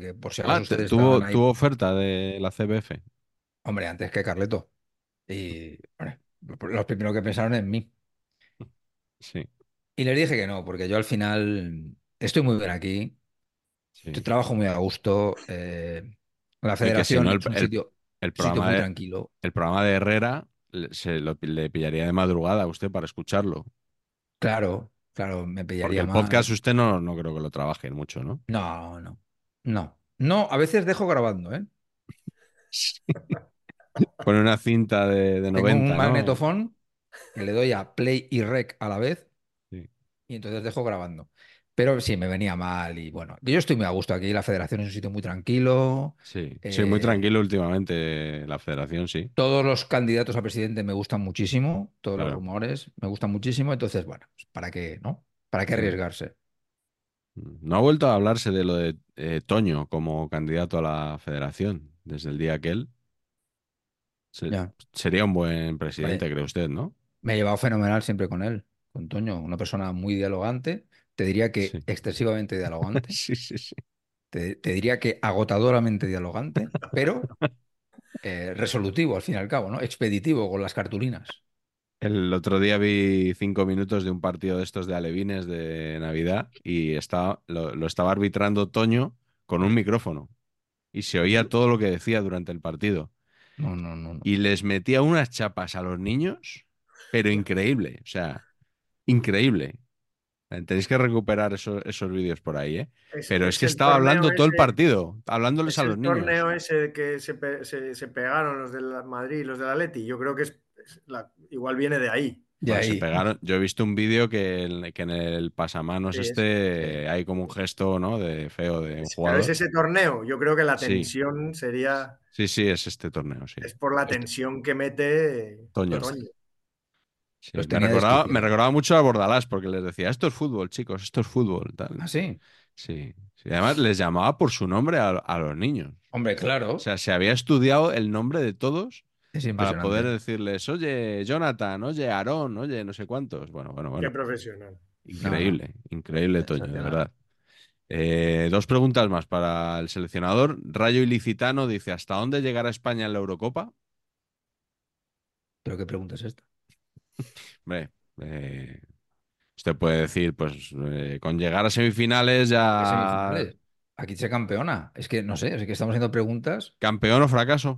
que por si Ah, acaso tuvo, tuvo oferta de la CBF. Hombre, antes que Carleto. Y los primeros que pensaron en mí. <laughs> Sí, Y les dije que no, porque yo al final estoy muy bien aquí, sí. yo trabajo muy a gusto. eh, la que si federación no, el- es un el- sitio, El programa muy de, tranquilo. el programa de Herrera le, se lo- le pillaría de madrugada a usted para escucharlo. Claro, claro, me Porque pillaría el mal. podcast usted no, no creo que lo trabaje mucho, ¿no? No, no, no. No, a veces dejo grabando, ¿eh? <laughs> Pone una cinta de, de Tengo 90, un ¿no? magnetofón que le doy a play y rec a la vez Sí. y entonces dejo grabando. Pero sí, me venía mal y bueno, yo estoy muy a gusto aquí, la federación es un sitio muy tranquilo, Sí, sí, muy Eh, tranquilo últimamente la federación, sí. todos los candidatos a presidente me gustan muchísimo, todos los rumores me gustan muchísimo, entonces bueno, ¿para qué, no? ¿Para qué arriesgarse? No ha vuelto a hablarse de lo de eh, Toño como candidato a la federación desde el día aquel. Se-. Sería un buen presidente, Vale. cree usted, ¿no? Me he llevado fenomenal siempre con él, con Toño, una persona muy dialogante, te diría que Sí. excesivamente dialogante. <laughs> Sí, sí, sí. te, te diría que agotadoramente dialogante, pero eh, resolutivo al fin y al cabo, ¿no? Expeditivo con las cartulinas. El otro día vi cinco minutos de un partido de estos de alevines de Navidad y estaba, lo, lo estaba arbitrando Toño con un micrófono y se oía todo lo que decía durante el partido. No, no, no. no. Y les metía unas chapas a los niños, pero increíble, o sea, increíble. Tenéis que recuperar esos, esos vídeos por ahí, ¿eh? Es- Pero es, es que el estaba hablando todo el partido, hablándoles Es a los el niños. torneo ese que se, pe- se- se pegaron los del Madrid y los del Atleti. Yo creo que es, es la- igual viene de ahí. De Pues se ahí. pegaron. Yo he visto un vídeo que, en- que en el pasamanos Sí, este hay como un gesto, ¿no? De feo de un Pero jugador. es ese torneo. Yo creo que la Sí. tensión sería. Sí, sí, es este torneo, sí. Es por la tensión que mete Toño. Toño. Sí, Los Me tenía recordaba, desquiciados. me recordaba mucho a Bordalás porque les decía, esto es fútbol, chicos, esto es fútbol. Tal. ¿Ah, sí? Sí. Sí, Además, les llamaba por su nombre a, a los niños. Hombre, claro. O sea, se había estudiado el nombre de todos es para poder decirles, oye, Jonathan, oye, Aarón, oye, no sé cuántos. Bueno, bueno, Qué bueno. profesional. Increíble, increíble, Toño, de verdad. Eh, dos preguntas más para el seleccionador. Rayo Ilicitano dice: ¿Hasta dónde llegará España en la Eurocopa? ¿Pero qué pregunta es esta? Hombre, eh, usted puede decir, pues eh, con llegar a semifinales ¿Qué ya. semifinales? Aquí se campeona. Es que no sé, es que estamos haciendo preguntas, ¿Campeón o fracaso?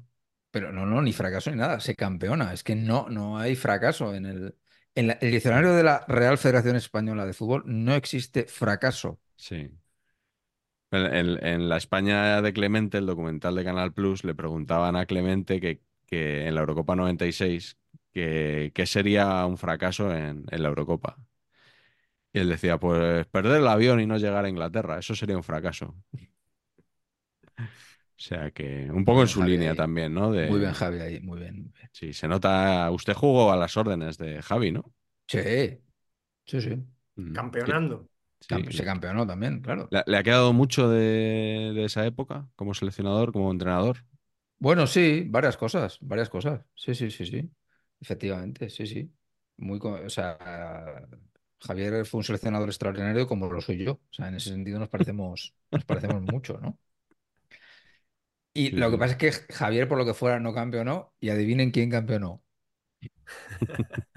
pero no, no, ni fracaso ni nada. Se campeona. Es que no, no hay fracaso en el. En la- el diccionario de la Real Federación Española de Fútbol no existe fracaso. Sí. En, en- en la España de Clemente, el documental de Canal Plus, le preguntaban a Clemente que, que en la Eurocopa 96, que, qué sería un fracaso en, en la Eurocopa. Y él decía, pues perder el avión y no llegar a Inglaterra, eso sería un fracaso. O sea que un poco Muy en su Javi, línea ahí. también, ¿no? De, Muy bien, Javi, ahí. Muy bien. muy bien. Sí, se nota. Usted jugó a las órdenes de Javi, ¿no? Sí, sí, sí. Mm. Campeonando. Sí, Camp- sí. Se campeonó también, claro. ¿Le, le ha quedado mucho de, de esa época como seleccionador, como entrenador? Bueno, sí, varias cosas, varias cosas. Sí, sí, sí, sí. Efectivamente, sí, sí. Muy, co- o sea, Javier fue un seleccionador extraordinario como lo soy yo. O sea, en ese sentido nos parecemos, <laughs> nos parecemos mucho, ¿no? Y Sí, lo que sí. pasa es que Javier, por lo que fuera, no campeonó y adivinen quién campeonó. <laughs>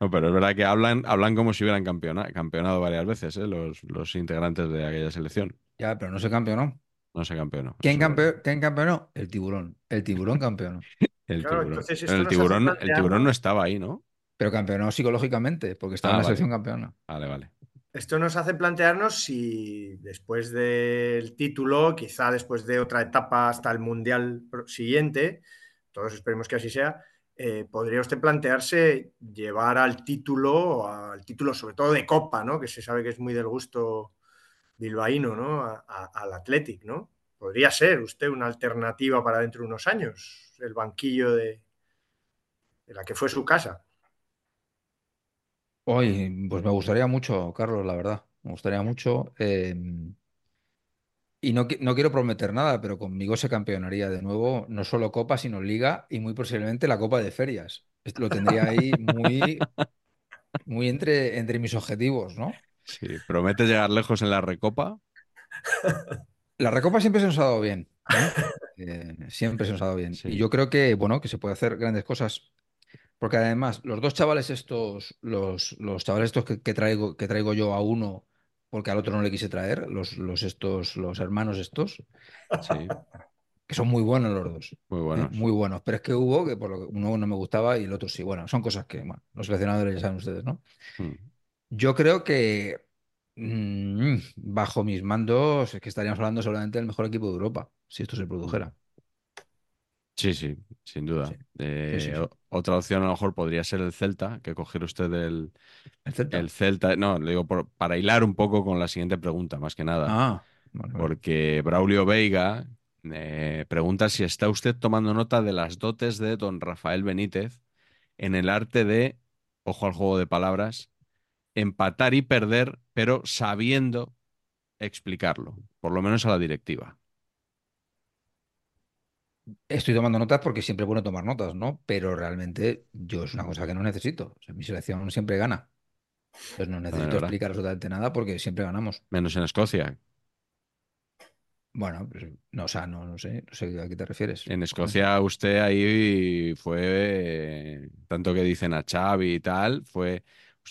No, pero es verdad que hablan, hablan como si hubieran campeona- campeonado varias veces, ¿eh? Los, los integrantes de aquella selección. Ya, pero no se campeonó. No se campeonó. ¿Quién, eso es verdad. campe- quién campeonó? El tiburón. El tiburón campeonó. <laughs> El Claro, tiburón. entonces Pero esto el tiburón, el plantearnos- tiburón no estaba ahí, ¿no? Pero campeonó psicológicamente, porque estaba Ah, en la vale. selección campeona. Vale, vale. Esto nos hace plantearnos si después del título, quizá después de otra etapa hasta el Mundial siguiente, todos esperemos que así sea, eh, podría usted plantearse llevar al título, al título sobre todo de Copa, ¿no? que se sabe que es muy del gusto bilbaíno, ¿no? A- a- al Athletic, ¿no? Podría ser usted una alternativa para dentro de unos años, el banquillo de, de la que fue su casa. Hoy, pues me gustaría mucho, Carlos, la verdad. Me gustaría mucho. eh, y no, no quiero prometer nada, pero conmigo se campeonaría de nuevo, no solo Copa, sino Liga y muy posiblemente la Copa de Ferias. Lo tendría ahí muy, muy entre, entre mis objetivos, ¿no? Sí, promete llegar lejos en la recopa. <laughs> La Recopa siempre se nos ha dado bien, ¿eh? <laughs> Eh, siempre se nos ha dado bien. Sí. Y yo creo que, bueno, que se puede hacer grandes cosas. Porque además, los dos chavales estos, los, los chavales estos que, que traigo, que traigo yo a uno, porque al otro no le quise traer, los, los estos, los hermanos estos, Sí, que son muy buenos los dos. muy ¿eh? buenos. Muy buenos. Pero es que hubo que por lo que uno no me gustaba y el otro sí. Bueno, son cosas que, bueno, los seleccionadores ya saben ustedes, ¿no? Mm. Yo creo que mm, bajo mis mandos es que estaríamos hablando seguramente del mejor equipo de Europa, si esto se produjera. Sí, sí, sin duda. Sí. Eh, Sí, sí, Otra opción a lo mejor podría ser el Celta, que cogiera usted el, El Celta. el Celta. No, le digo por- para hilar un poco con la siguiente pregunta, más que nada. Ah, vale, vale. Porque Braulio Veiga eh, pregunta si está usted tomando nota de las dotes de don Rafael Benítez en el arte de, ojo al juego de palabras, empatar y perder, pero sabiendo explicarlo, por lo menos a la directiva. Estoy tomando notas porque siempre es bueno tomar notas, ¿no? Pero realmente yo es una cosa que no necesito. O sea, mi selección siempre gana. Entonces no necesito explicar absolutamente nada porque siempre ganamos. Menos en Escocia. Bueno, pues, no, o sea, no, no sé, no sé a qué te refieres. En Escocia usted ahí fue, tanto que dicen a Xavi y tal, fue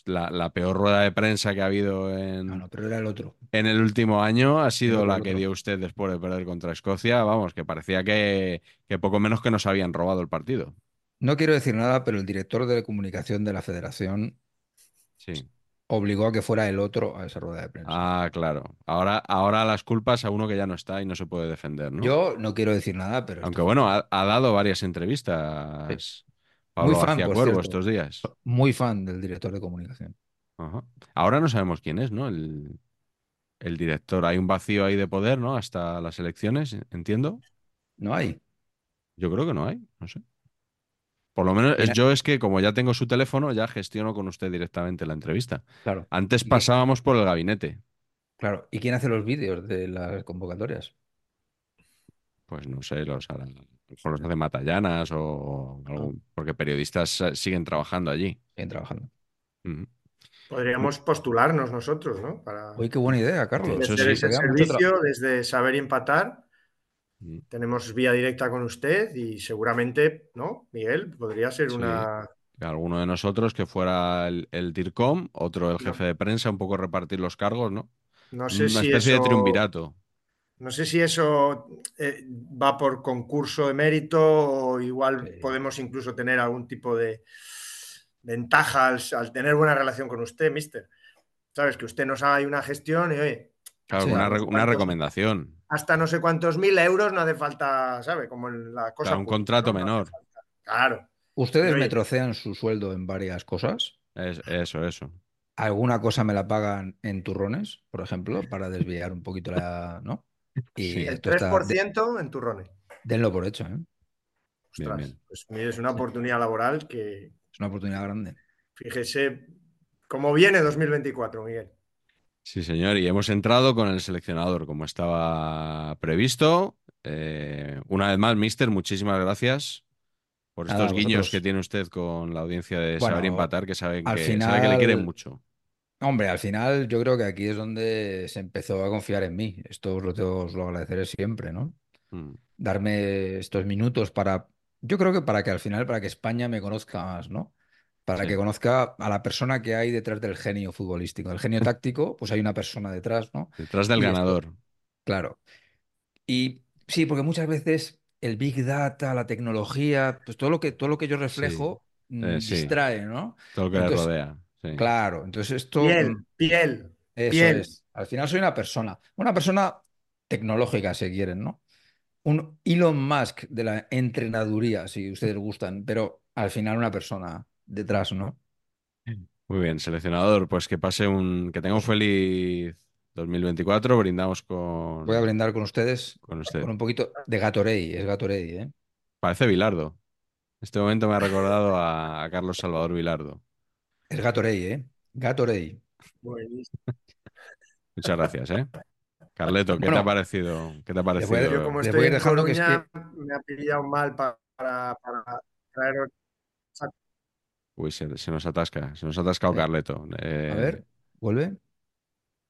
la, la peor rueda de prensa que ha habido en, No, no, pero era el otro. en el último año. Ha sido la que dio usted después de perder contra Escocia. Vamos, que parecía que, que poco menos que nos habían robado el partido. No quiero decir nada, pero el director de comunicación de la federación Sí. obligó a que fuera el otro a esa rueda de prensa. Ah, claro. Ahora, ahora las culpas a uno que ya no está y no se puede defender, ¿no? Yo no quiero decir nada, pero Aunque esto- bueno, ha, ha dado varias entrevistas Pablo Muy fan, García Cuervo cierto. estos días. muy fan del director de comunicación. Ajá. Ahora no sabemos quién es, ¿no? El, el director. Hay un vacío ahí de poder, ¿no? Hasta las elecciones, entiendo. No hay. Yo creo que no hay, no sé. Por lo menos Mira. yo es que como ya tengo su teléfono, ya gestiono con usted directamente la entrevista. Claro. Antes ¿Y qué- pasábamos por el gabinete. Claro. ¿Y quién hace los vídeos de las convocatorias? Pues no sé, los, hará- a lo mejor los hace Matallanas o algún- porque periodistas siguen trabajando allí. Siguen trabajando. Podríamos postularnos nosotros, ¿no? Para Uy, qué buena idea, Carlos. sí. ese servicio desde saber y empatar. Mm. Tenemos vía directa con usted y seguramente, ¿no? Miguel, podría ser Sí. una. Alguno de nosotros que fuera el, el DIRCOM, otro el jefe de prensa, un poco repartir los cargos, ¿no? No sé Una si especie eso. de triunvirato. No sé si eso eh, va por concurso de mérito o igual Sí. podemos incluso tener algún tipo de ventaja al, al tener buena relación con usted, mister. Sabes, que usted nos haga ahí una gestión y oye, Claro, Sí, una, re- recomendación. hasta no sé cuántos mil euros no hace falta, ¿sabe? Como en la cosa. Claro, un pública, contrato menor. Claro. Ustedes Oye. me trocean su sueldo en varias cosas. Es- eso, eso. Alguna cosa me la pagan en turrones, por ejemplo, para desviar un poquito la. ¿No? Y Sí. El esto está. de- 3% en turrones. denlo por hecho, ¿eh? Ostras, bien. pues mire, es una oportunidad laboral que, Es una oportunidad grande. fíjese, cómo viene 2024, Miguel. Sí, señor. Y hemos entrado con el seleccionador, como estaba previsto. Eh, una vez más, Mister, muchísimas gracias por Nada, estos guiños que tiene usted con la audiencia de Bueno, Saber Empatar, que saben que, sabe que le quieren mucho. Hombre, al final yo creo que aquí es donde se empezó a confiar en mí. Esto os lo, tengo- os lo agradeceré siempre, ¿no? Mm. Darme estos minutos para, yo creo que para que al final, para que España me conozca más, ¿no? Para Sí. que conozca a la persona que hay detrás del genio futbolístico. El genio <laughs> táctico, pues hay una persona detrás, ¿no? Detrás del Y esto- ganador. Claro. Y sí, porque muchas veces el Big Data, la tecnología, pues todo lo que, todo lo que yo reflejo mm, Eh, sí. distrae, ¿no? Todo lo que le Entonces, rodea. Sí. Claro, entonces esto... Piel, piel. Eso Piel. es. Al final soy una persona, una persona tecnológica, si quieren, ¿no? Un Elon Musk de la entrenaduría, si ustedes gustan, pero al final una persona detrás, ¿no? Muy bien, seleccionador. Pues que pase un. Que tenga un feliz 2024. Brindamos con. Voy a brindar con ustedes con usted. con un poquito de Gatorade, es Gatorade, ¿eh? Parece Bilardo. Este momento me ha recordado a, a Carlos Salvador Vilardo. Es Gatorade, ¿eh? Gatorade. Buenísimo. Muchas gracias, ¿eh? Carleto, ¿qué te ha parecido? ¿Qué te ha parecido? Yo como estoy en dejando que es Coruña, me ha pillado mal pa- para, para traer... Uy, se, se nos atasca, se nos ha atascado Eh, Carleto. Eh, A ver, vuelve.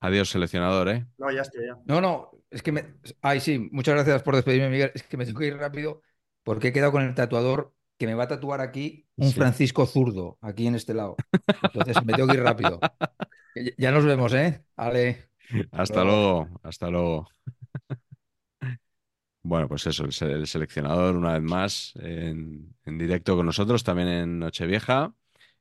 Adiós, seleccionador, ¿eh? No, ya estoy ya. No, no, es que me. Ay, sí, muchas gracias por despedirme, Miguel. Es que me tengo que ir rápido porque he quedado con el tatuador que me va a tatuar aquí un Sí. Francisco zurdo, aquí en este lado. Entonces me tengo que ir rápido. <laughs> Ya- nos vemos, ¿eh? Ale. Hasta luego. luego, hasta luego. Bueno, pues eso, el seleccionador una vez más en, en directo con nosotros, también en Nochevieja.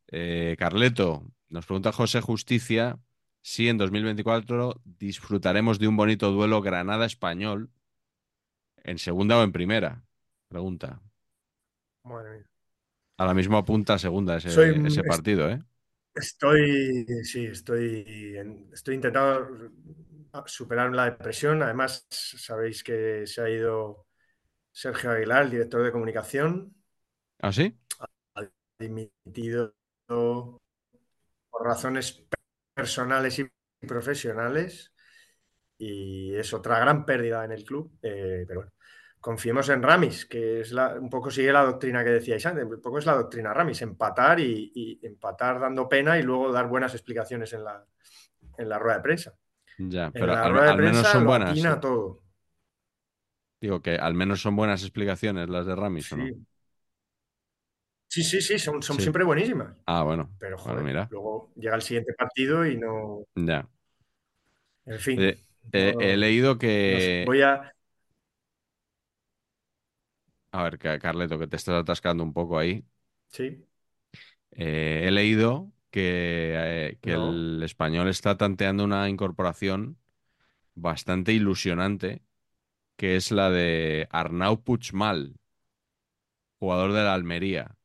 Eh, Carleto, nos pregunta José Justicia si en 2024 disfrutaremos de un bonito duelo Granada-Español en segunda o en primera. Pregunta. Madre mía. Ahora mismo apunta a segunda ese, Soy- ese es- partido, ¿eh? Estoy, sí, estoy, estoy intentando superar la depresión. Además, sabéis que se ha ido Sergio Aguilar, el director de comunicación, ¿Ah, sí? ha dimitido por razones personales y profesionales y es otra gran pérdida en el club. eh, pero bueno, confiemos en Ramis, que es la- un poco sigue la doctrina que decíais antes, un poco es la doctrina Ramis, empatar y, y empatar dando pena y luego dar buenas explicaciones en la, en la rueda de prensa. Ya, En pero la al, rueda de al menos son lo buenas. ¿eh? todo. Digo que al menos son buenas explicaciones las de Ramis, ¿o no? Sí. Sí, sí, sí, son, son Sí. siempre buenísimas. Ah, bueno. Pero Bueno, joder, mira. luego llega el siguiente partido y no. Ya. En fin. Eh, eh, no- he leído no sé, que. voy a. A ver, Ca- Carleto, que te estás atascando un poco ahí. Sí. Eh, he leído que, eh, que No. el español está tanteando una incorporación bastante ilusionante, que es la de Arnau Puigmal, jugador de la Almería.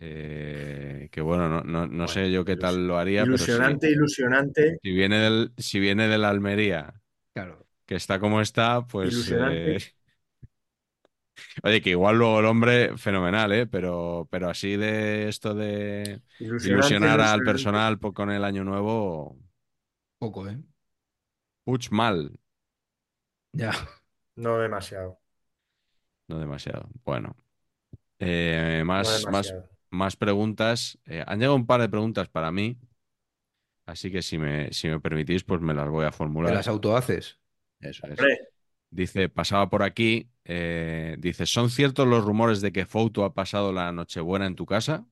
Eh, que bueno, no, no- no sé yo qué tal lo haría, pero Ilusionante, ilusionante. si viene del, si viene de la Almería, Claro. que está como está, pues Ilusionante. eh, Oye, que igual luego el hombre, fenomenal, ¿eh? Pero, pero así de esto de Ilusionante, ilusionar al ilusionante. personal po- con el año nuevo, Poco, ¿eh? puch mal, Ya. No demasiado. no demasiado. Bueno, Eh, No más, más, demasiado. más preguntas. Eh, han llegado un par de preguntas para mí, así que si me, si me permitís, pues me las voy a ¿Te formular. las autohaces? Eso es. Hombre, Dice, pasaba por aquí, eh, dice, ¿son ciertos los rumores de que Fouto ha pasado la Nochebuena en tu casa?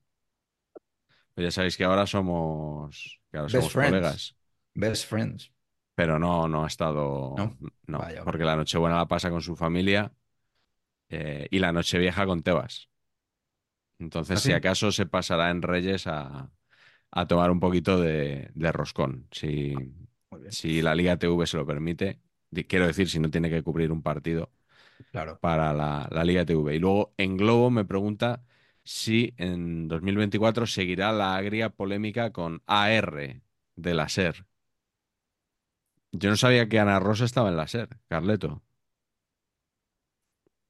Pues ya sabéis que ahora somos, que ahora Best somos friends. colegas, Best friends. pero no, no ha estado, ¿No? no, Vaya, porque la Nochebuena la pasa con su familia eh, y la Nochevieja con Tebas. Entonces, ¿Ah, si acaso se pasará en Reyes a, a tomar un poquito de, de roscón, si, bien. si la Liga TV se lo permite. Quiero decir, si no tiene que cubrir un partido Claro. para la, la Liga TV. Y luego en Globo me pregunta si en 2024 seguirá la agria polémica con AR de la SER. Yo no sabía que Ana Rosa estaba en la SER, Carleto.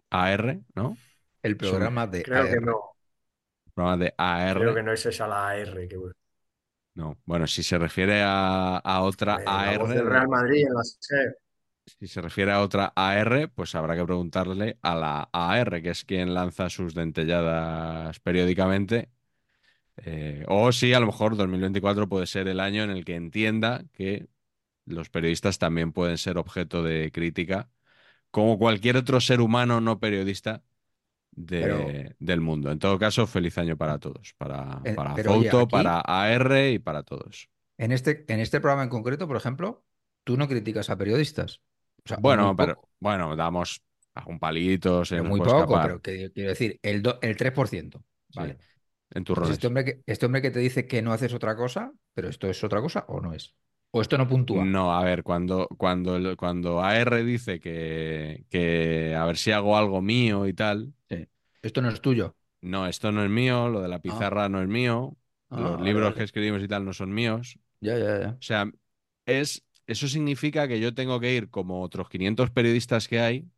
AR, ¿no? El programa de creo que no. Programa de AR. Creo que no es esa la AR. Que, No, bueno, si se refiere a, a otra Eh, la voz AR, del Real Madrid en la SER. Si se refiere a otra AR, pues habrá que preguntarle a la AR, que es quien lanza sus dentelladas periódicamente. Eh, o si a lo mejor 2024 puede ser el año en el que entienda que los periodistas también pueden ser objeto de crítica, como cualquier otro ser humano no periodista de- Pero- del mundo. En todo caso, feliz año para todos, para, Eh, para oye, aquí- para AR y para todos. En este, en este programa en concreto, por ejemplo, tú no criticas a periodistas. O sea, Bueno, pero bueno, damos un palito, se pero muy poco, escapar. pero que, quiero decir, el, do- el 3%. Sí, ¿vale? en Pues turrones. este hombre, que, este hombre que te dice que no haces otra cosa, pero esto es otra cosa o no es. O esto no puntúa. No, a ver, cuando, cuando, cuando AR dice que, que a ver si hago algo mío y tal, Sí. Esto no es tuyo. no, esto no es mío, lo de la pizarra no es mío, Ah, los libros que escribimos y tal no son míos. Ya, ya, ya. O sea, es, eso significa que yo tengo que ir, como otros 500 periodistas que hay,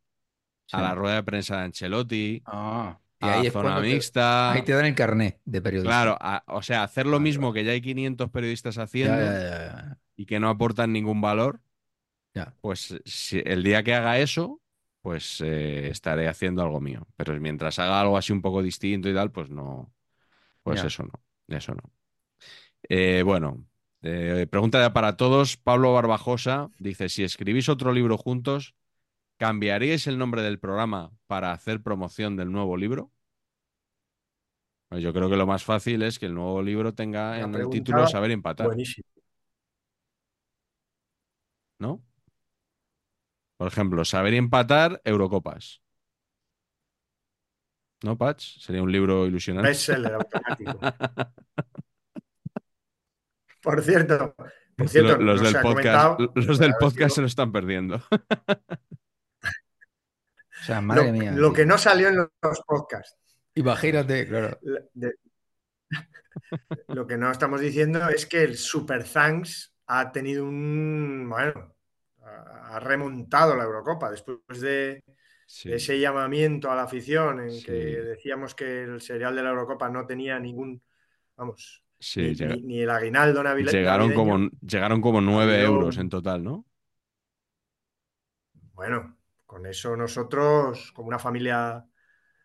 a la rueda de prensa de Ancelotti, Ah, y a ahí la es zona te, mixta. ahí te dan el carné de periodista. Claro, a- o sea, hacer lo mismo que ya hay 500 periodistas haciendo ya, ya, ya. y que no aportan ningún valor, Ya. pues si el día que haga eso, pues eh, estaré haciendo algo mío. Pero mientras haga algo así un poco distinto y tal, pues no, pues eso no, eso no. Eh, bueno, eh, pregunta ya para todos. Pablo Barbajosa dice, si escribís otro libro juntos, ¿cambiaríais el nombre del programa para hacer promoción del nuevo libro? Pues yo creo que lo más fácil es que el nuevo libro tenga en el título Saber empatar, Buenísimo. ¿no? Por ejemplo, Saber empatar Eurocopas. ¿No, Patch? Sería un libro ilusionante. Bestseller automático. <laughs> Por cierto, por cierto, Lo- los no del podcast, los del se lo están perdiendo. <laughs> O sea, madre lo, mía. lo tío. que no salió en los podcasts. Imagínate, claro. De- <laughs> lo que no estamos diciendo es que el Super Thanks ha tenido un. Bueno, ha ha remontado la Eurocopa después de Sí, ese llamamiento a la afición en Sí. que decíamos que el serial de la Eurocopa no tenía ningún. Vamos, sí, ni, llega- ni- ni el aguinaldo navile- llegaron, navideño. como, llegaron como nueve habido euros un- en total, ¿no? Bueno, con eso nosotros, como una familia,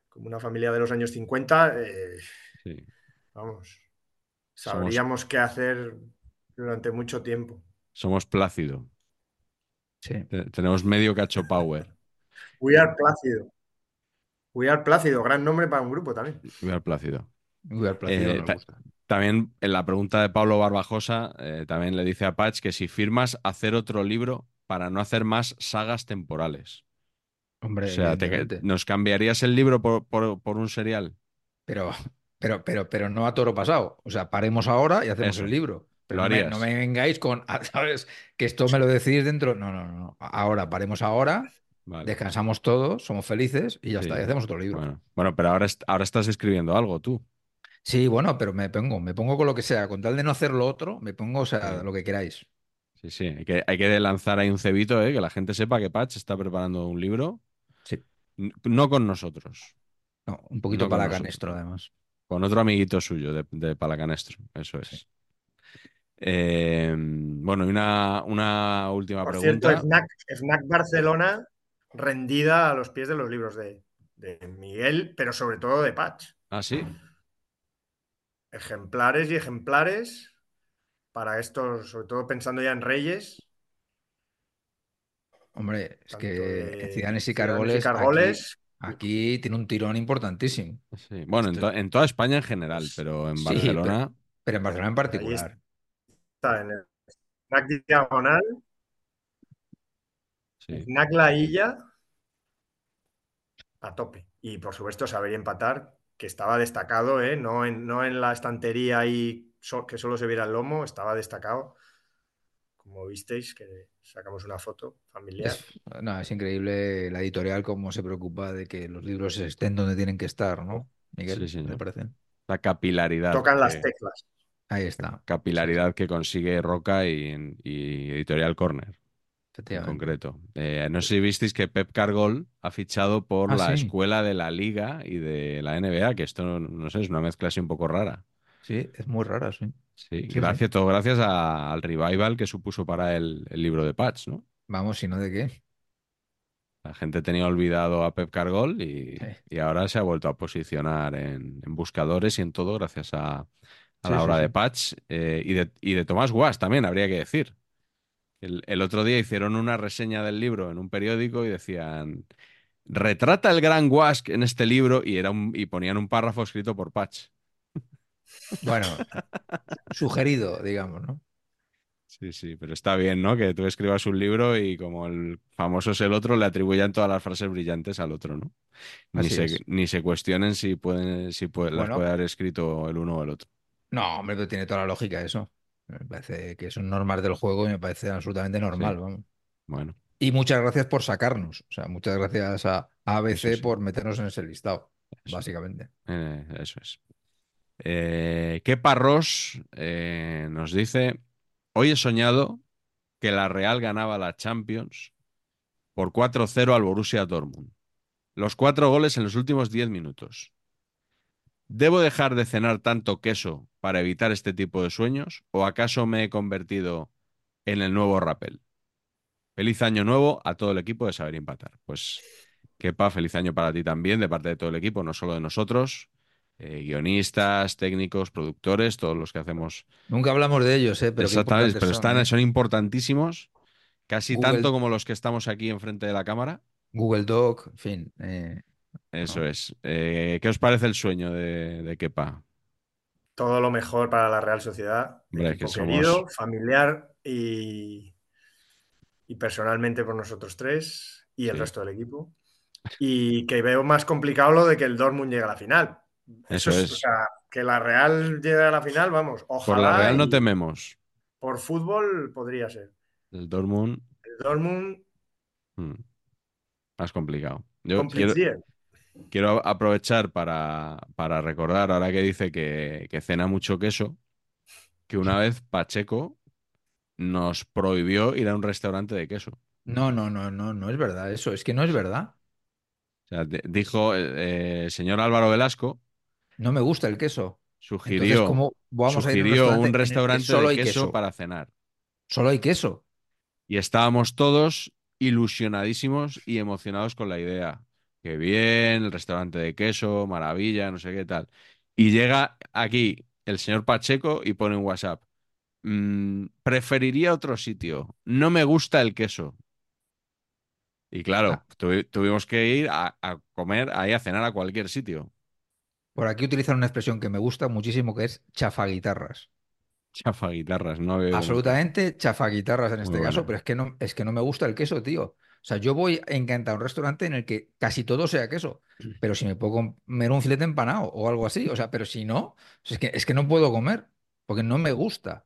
como una familia de los años 50, eh, Sí. vamos, Somos- sabríamos qué hacer durante mucho tiempo. Somos Plácido. Sí. Te- Tenemos medio cacho power. <laughs> We are Plácido. We are Plácido, gran nombre para un grupo también. Voy al Plácido. Muy al placido Eh, nos ta- gusta. También en la pregunta de Pablo Barbajosa, eh, también le dice a Patch que si firmas hacer otro libro para no hacer más sagas temporales. Hombre, O sea, te-. ¿nos cambiarías el libro por, por- por un serial? Pero, pero, pero, pero no a toro pasado. O sea, paremos ahora y hacemos Eso. el libro. Pero no me, no me vengáis con, <laughs> ah, ¿sabes? Que esto me lo decís dentro. No, no, no. Ahora, paremos ahora, Vale. descansamos todos, somos felices y ya Sí. está, y hacemos otro libro. Bueno, bueno, pero ahora, ahora estás escribiendo algo tú. Sí, bueno, pero me pongo, me pongo con lo que sea. Con tal de no hacer lo otro, me pongo, o sea, Sí. lo que queráis. Sí, sí, hay que, hay que lanzar ahí un cebito, ¿eh? que la gente sepa que Patch está preparando un libro. Sí. No con nosotros, No, un poquito No para canestro, además. con otro amiguito suyo de, de Palacanestro. Eso es. Sí. Eh, bueno, y una, una última Por pregunta. cierto, FNAC, FNAC Barcelona rendida a los pies de los libros de, de Miguel, pero sobre todo de Patch. Ah, sí. Ejemplares y ejemplares para estos, sobre todo pensando ya en Reyes. Hombre, es que Ciudadanos y Cargoles, Cargoles, aquí, aquí tiene un tirón importantísimo. Sí, Bueno, en, to- en toda España en general, pero en Sí, Barcelona. Pero en Barcelona en particular. está en el snack diagonal, sí. snack la Illa, a tope. Y por supuesto, saber y empatar, que estaba destacado, ¿eh? no, en, no en la estantería ahí so- que solo se viera el lomo, estaba destacado. Como visteis, que sacamos una foto familiar. Es, no, es increíble la editorial cómo se preocupa de que los libros estén donde tienen que estar, ¿no? Miguel, Sí, señor. ¿te parece? La capilaridad. Tocan las teclas. Ahí está, capilaridad que consigue Roca y, y Editorial Corner en concreto. Eh, no sé si visteis que Pep Cargol ha fichado por Ah, la sí. escuela de la Liga y de la NBA, que esto no sé, es una mezcla así un poco rara. Sí, es muy rara, sí. Sí, Sí, gracias, todo gracias a- al revival que supuso para el, el libro de Patch, ¿no? Vamos, si no de qué. La gente tenía olvidado a Pep Cargol y, y ahora se ha vuelto a posicionar en, en buscadores y en todo gracias a, a la sí. de Patch eh, y, de, y de Tomás Guas también, habría que decir. El, el otro día hicieron una reseña del libro en un periódico y decían, retrata el gran Guas en este libro y, era un, y ponían un párrafo escrito por Patch. Bueno, <laughs> sugerido, digamos, ¿no? Sí, sí, pero está bien, ¿no? Que tú escribas un libro y como el famoso es el otro, le atribuyan todas las frases brillantes al otro, ¿no? Ni se, ni se cuestionen si pueden, si puede- las puede haber escrito el uno o el otro. No, hombre, pero tiene toda la lógica eso. Me parece que son normas del juego y me parece absolutamente normal, Sí. vamos. Bueno, Y muchas gracias por sacarnos. O sea, muchas gracias a ABC sí. por meternos en ese listado, Eso. básicamente. eh, eso es. Eh, Kepa Ross eh, nos dice, hoy he soñado que la Real ganaba la Champions por 4-0 al Borussia Dortmund. Los cuatro goles en los últimos 10 minutos. ¿Debo dejar de cenar tanto queso para evitar este tipo de sueños? ¿O acaso me he convertido en el nuevo Rappel? Feliz año nuevo a todo el equipo de Saber Empatar. Pues, Kepa, feliz año para ti también, de parte de todo el equipo, no solo de nosotros, eh, guionistas, técnicos, productores, todos los que hacemos. Nunca hablamos de ellos, ¿eh? Pero Exactamente, pero son, están, ¿eh? son importantísimos, casi Google- tanto como los que estamos aquí enfrente de la cámara. Google Doc, en fin. eh, Eso es. Eh, ¿qué os parece el sueño de, de Kepa? Todo lo mejor para la Real Sociedad. Hombre, equipo que somos- querido, familiar y, y personalmente por nosotros tres y el Sí. resto del equipo. Y que veo más complicado lo de que el Dortmund llegue a la final. Eso es. O sea, que la Real llegue a la final, vamos, ojalá. Por la Real no tememos. Por fútbol podría ser. El Dortmund, El Dortmund, mm, más complicado. Yo quiero. Quiero aprovechar para, para recordar, ahora que dice que, que cena mucho queso, que una vez Pacheco nos prohibió ir a un restaurante de queso. No, no, no, no, no es verdad eso. Es que no es verdad. O sea, de- dijo eh, el señor Álvaro Velasco, No me gusta el queso. Entonces, sugirió, ¿cómo vamos a ir a un restaurante un solo de hay queso, queso? para cenar. Solo hay queso. Y estábamos todos ilusionadísimos y emocionados con la idea. Qué bien, el restaurante de queso, maravilla, no sé qué tal. Y llega aquí el señor Pacheco y pone en WhatsApp. "Mm, preferiría otro sitio. No me gusta el queso. Y claro, Ah. tuvi- tuvimos que ir a, a comer, ahí a cenar a cualquier sitio. Por aquí utilizan una expresión que me gusta muchísimo que es chafaguitarras. Chafa guitarras, no había oído nunca. Absolutamente chafaguitarras en Muy este caso, buena. pero es que no, es que no me gusta el queso, tío. O sea, yo voy encantado a un restaurante en el que casi todo sea queso, <clears throat> pero si me puedo comer un filete empanado o algo así, o sea, pero si no, es que, es que no puedo comer, porque no me gusta.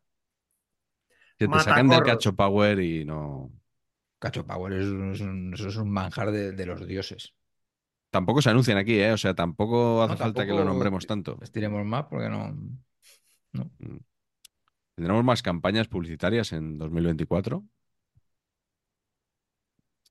Que te sacan del cacho power y no. Cacho Power es un, es un- eso es un manjar de, de los dioses. Tampoco se anuncian aquí, ¿eh? O sea, tampoco hace No, falta que lo nombremos tanto. Estiremos más porque no. no. ¿Tendremos más campañas publicitarias en 2024?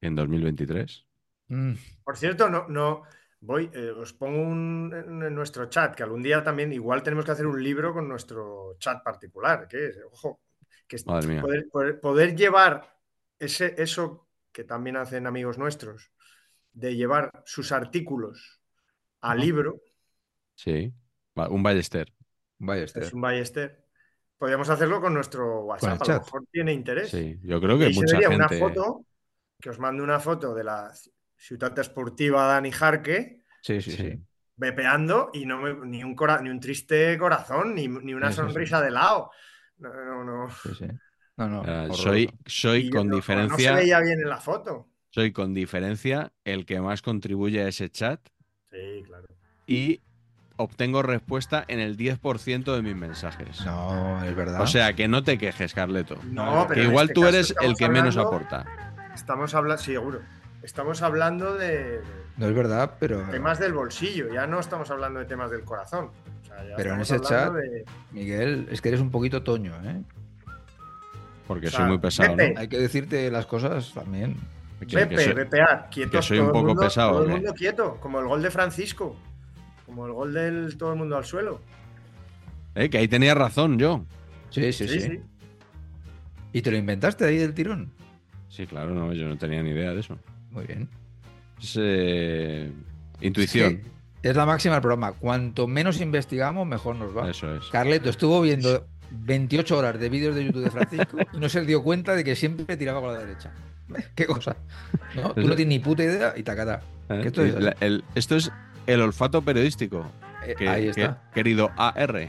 ¿En 2023? Mm, Por cierto, no, no voy, eh, os pongo un, en, en nuestro chat, que algún día también igual tenemos que hacer un libro con nuestro chat particular, que es, ojo, que es Madre mía. poder, poder- poder llevar ese, eso que también hacen amigos nuestros, de llevar sus artículos a Ajá. libro, Sí. Un Ballester. Ballester. Es un Ballester. Podríamos hacerlo con nuestro WhatsApp, a lo mejor tiene interés. Sí, yo creo que mucha gente. una foto, que os mando una foto de la ciudad esportiva Dani Jarque, Sí, sí, Sí. vepeando y no me- ni, un cora- ni un triste corazón, ni, ni una Sí, sí, sí. sonrisa de lado. No, no, no. sí, sí. No, no. Horroroso. soy soy Y con no- diferencia. No se veía bien en la foto. Soy con diferencia el que más contribuye a ese chat Sí, claro. y obtengo respuesta en el 10% de mis mensajes. No, es verdad. O sea, que no te quejes, Carleto. No, pero que igual este tú eres el que menos aporta. Estamos hablando, seguro. Estamos hablando de no es verdad, pero. temas del bolsillo, ya no estamos hablando de temas del corazón. O sea, ya Pero en ese chat- de- Miguel, es que eres un poquito toño, ¿eh? Porque O sea, soy muy pesado, Pepe, ¿no? Hay que decirte las cosas también. Que- que Pepe, soy- vepear, quietos. soy un todo el poco mundo- pesado, Todo el ¿o qué? mundo quieto, como el gol de Francisco. Como el gol del todo el mundo al suelo. Eh, que ahí tenía razón yo. Sí, sí, sí. Sí, sí. ¿Y te lo inventaste ahí del tirón? Sí, claro, no, yo no tenía ni idea de eso. Muy bien. Es eh, intuición. Es, la máxima del programa. Cuanto menos investigamos, mejor nos va. Eso es. Carleto estuvo viendo 28 horas de vídeos de YouTube de Francisco y no se dio cuenta de que siempre tiraba con la derecha. Qué cosa. ¿No? Tú no tienes ni puta idea y tacata. ¿Eh? esto es- La- el- esto es el olfato periodístico. Eh, que- ahí que- está. querido AR.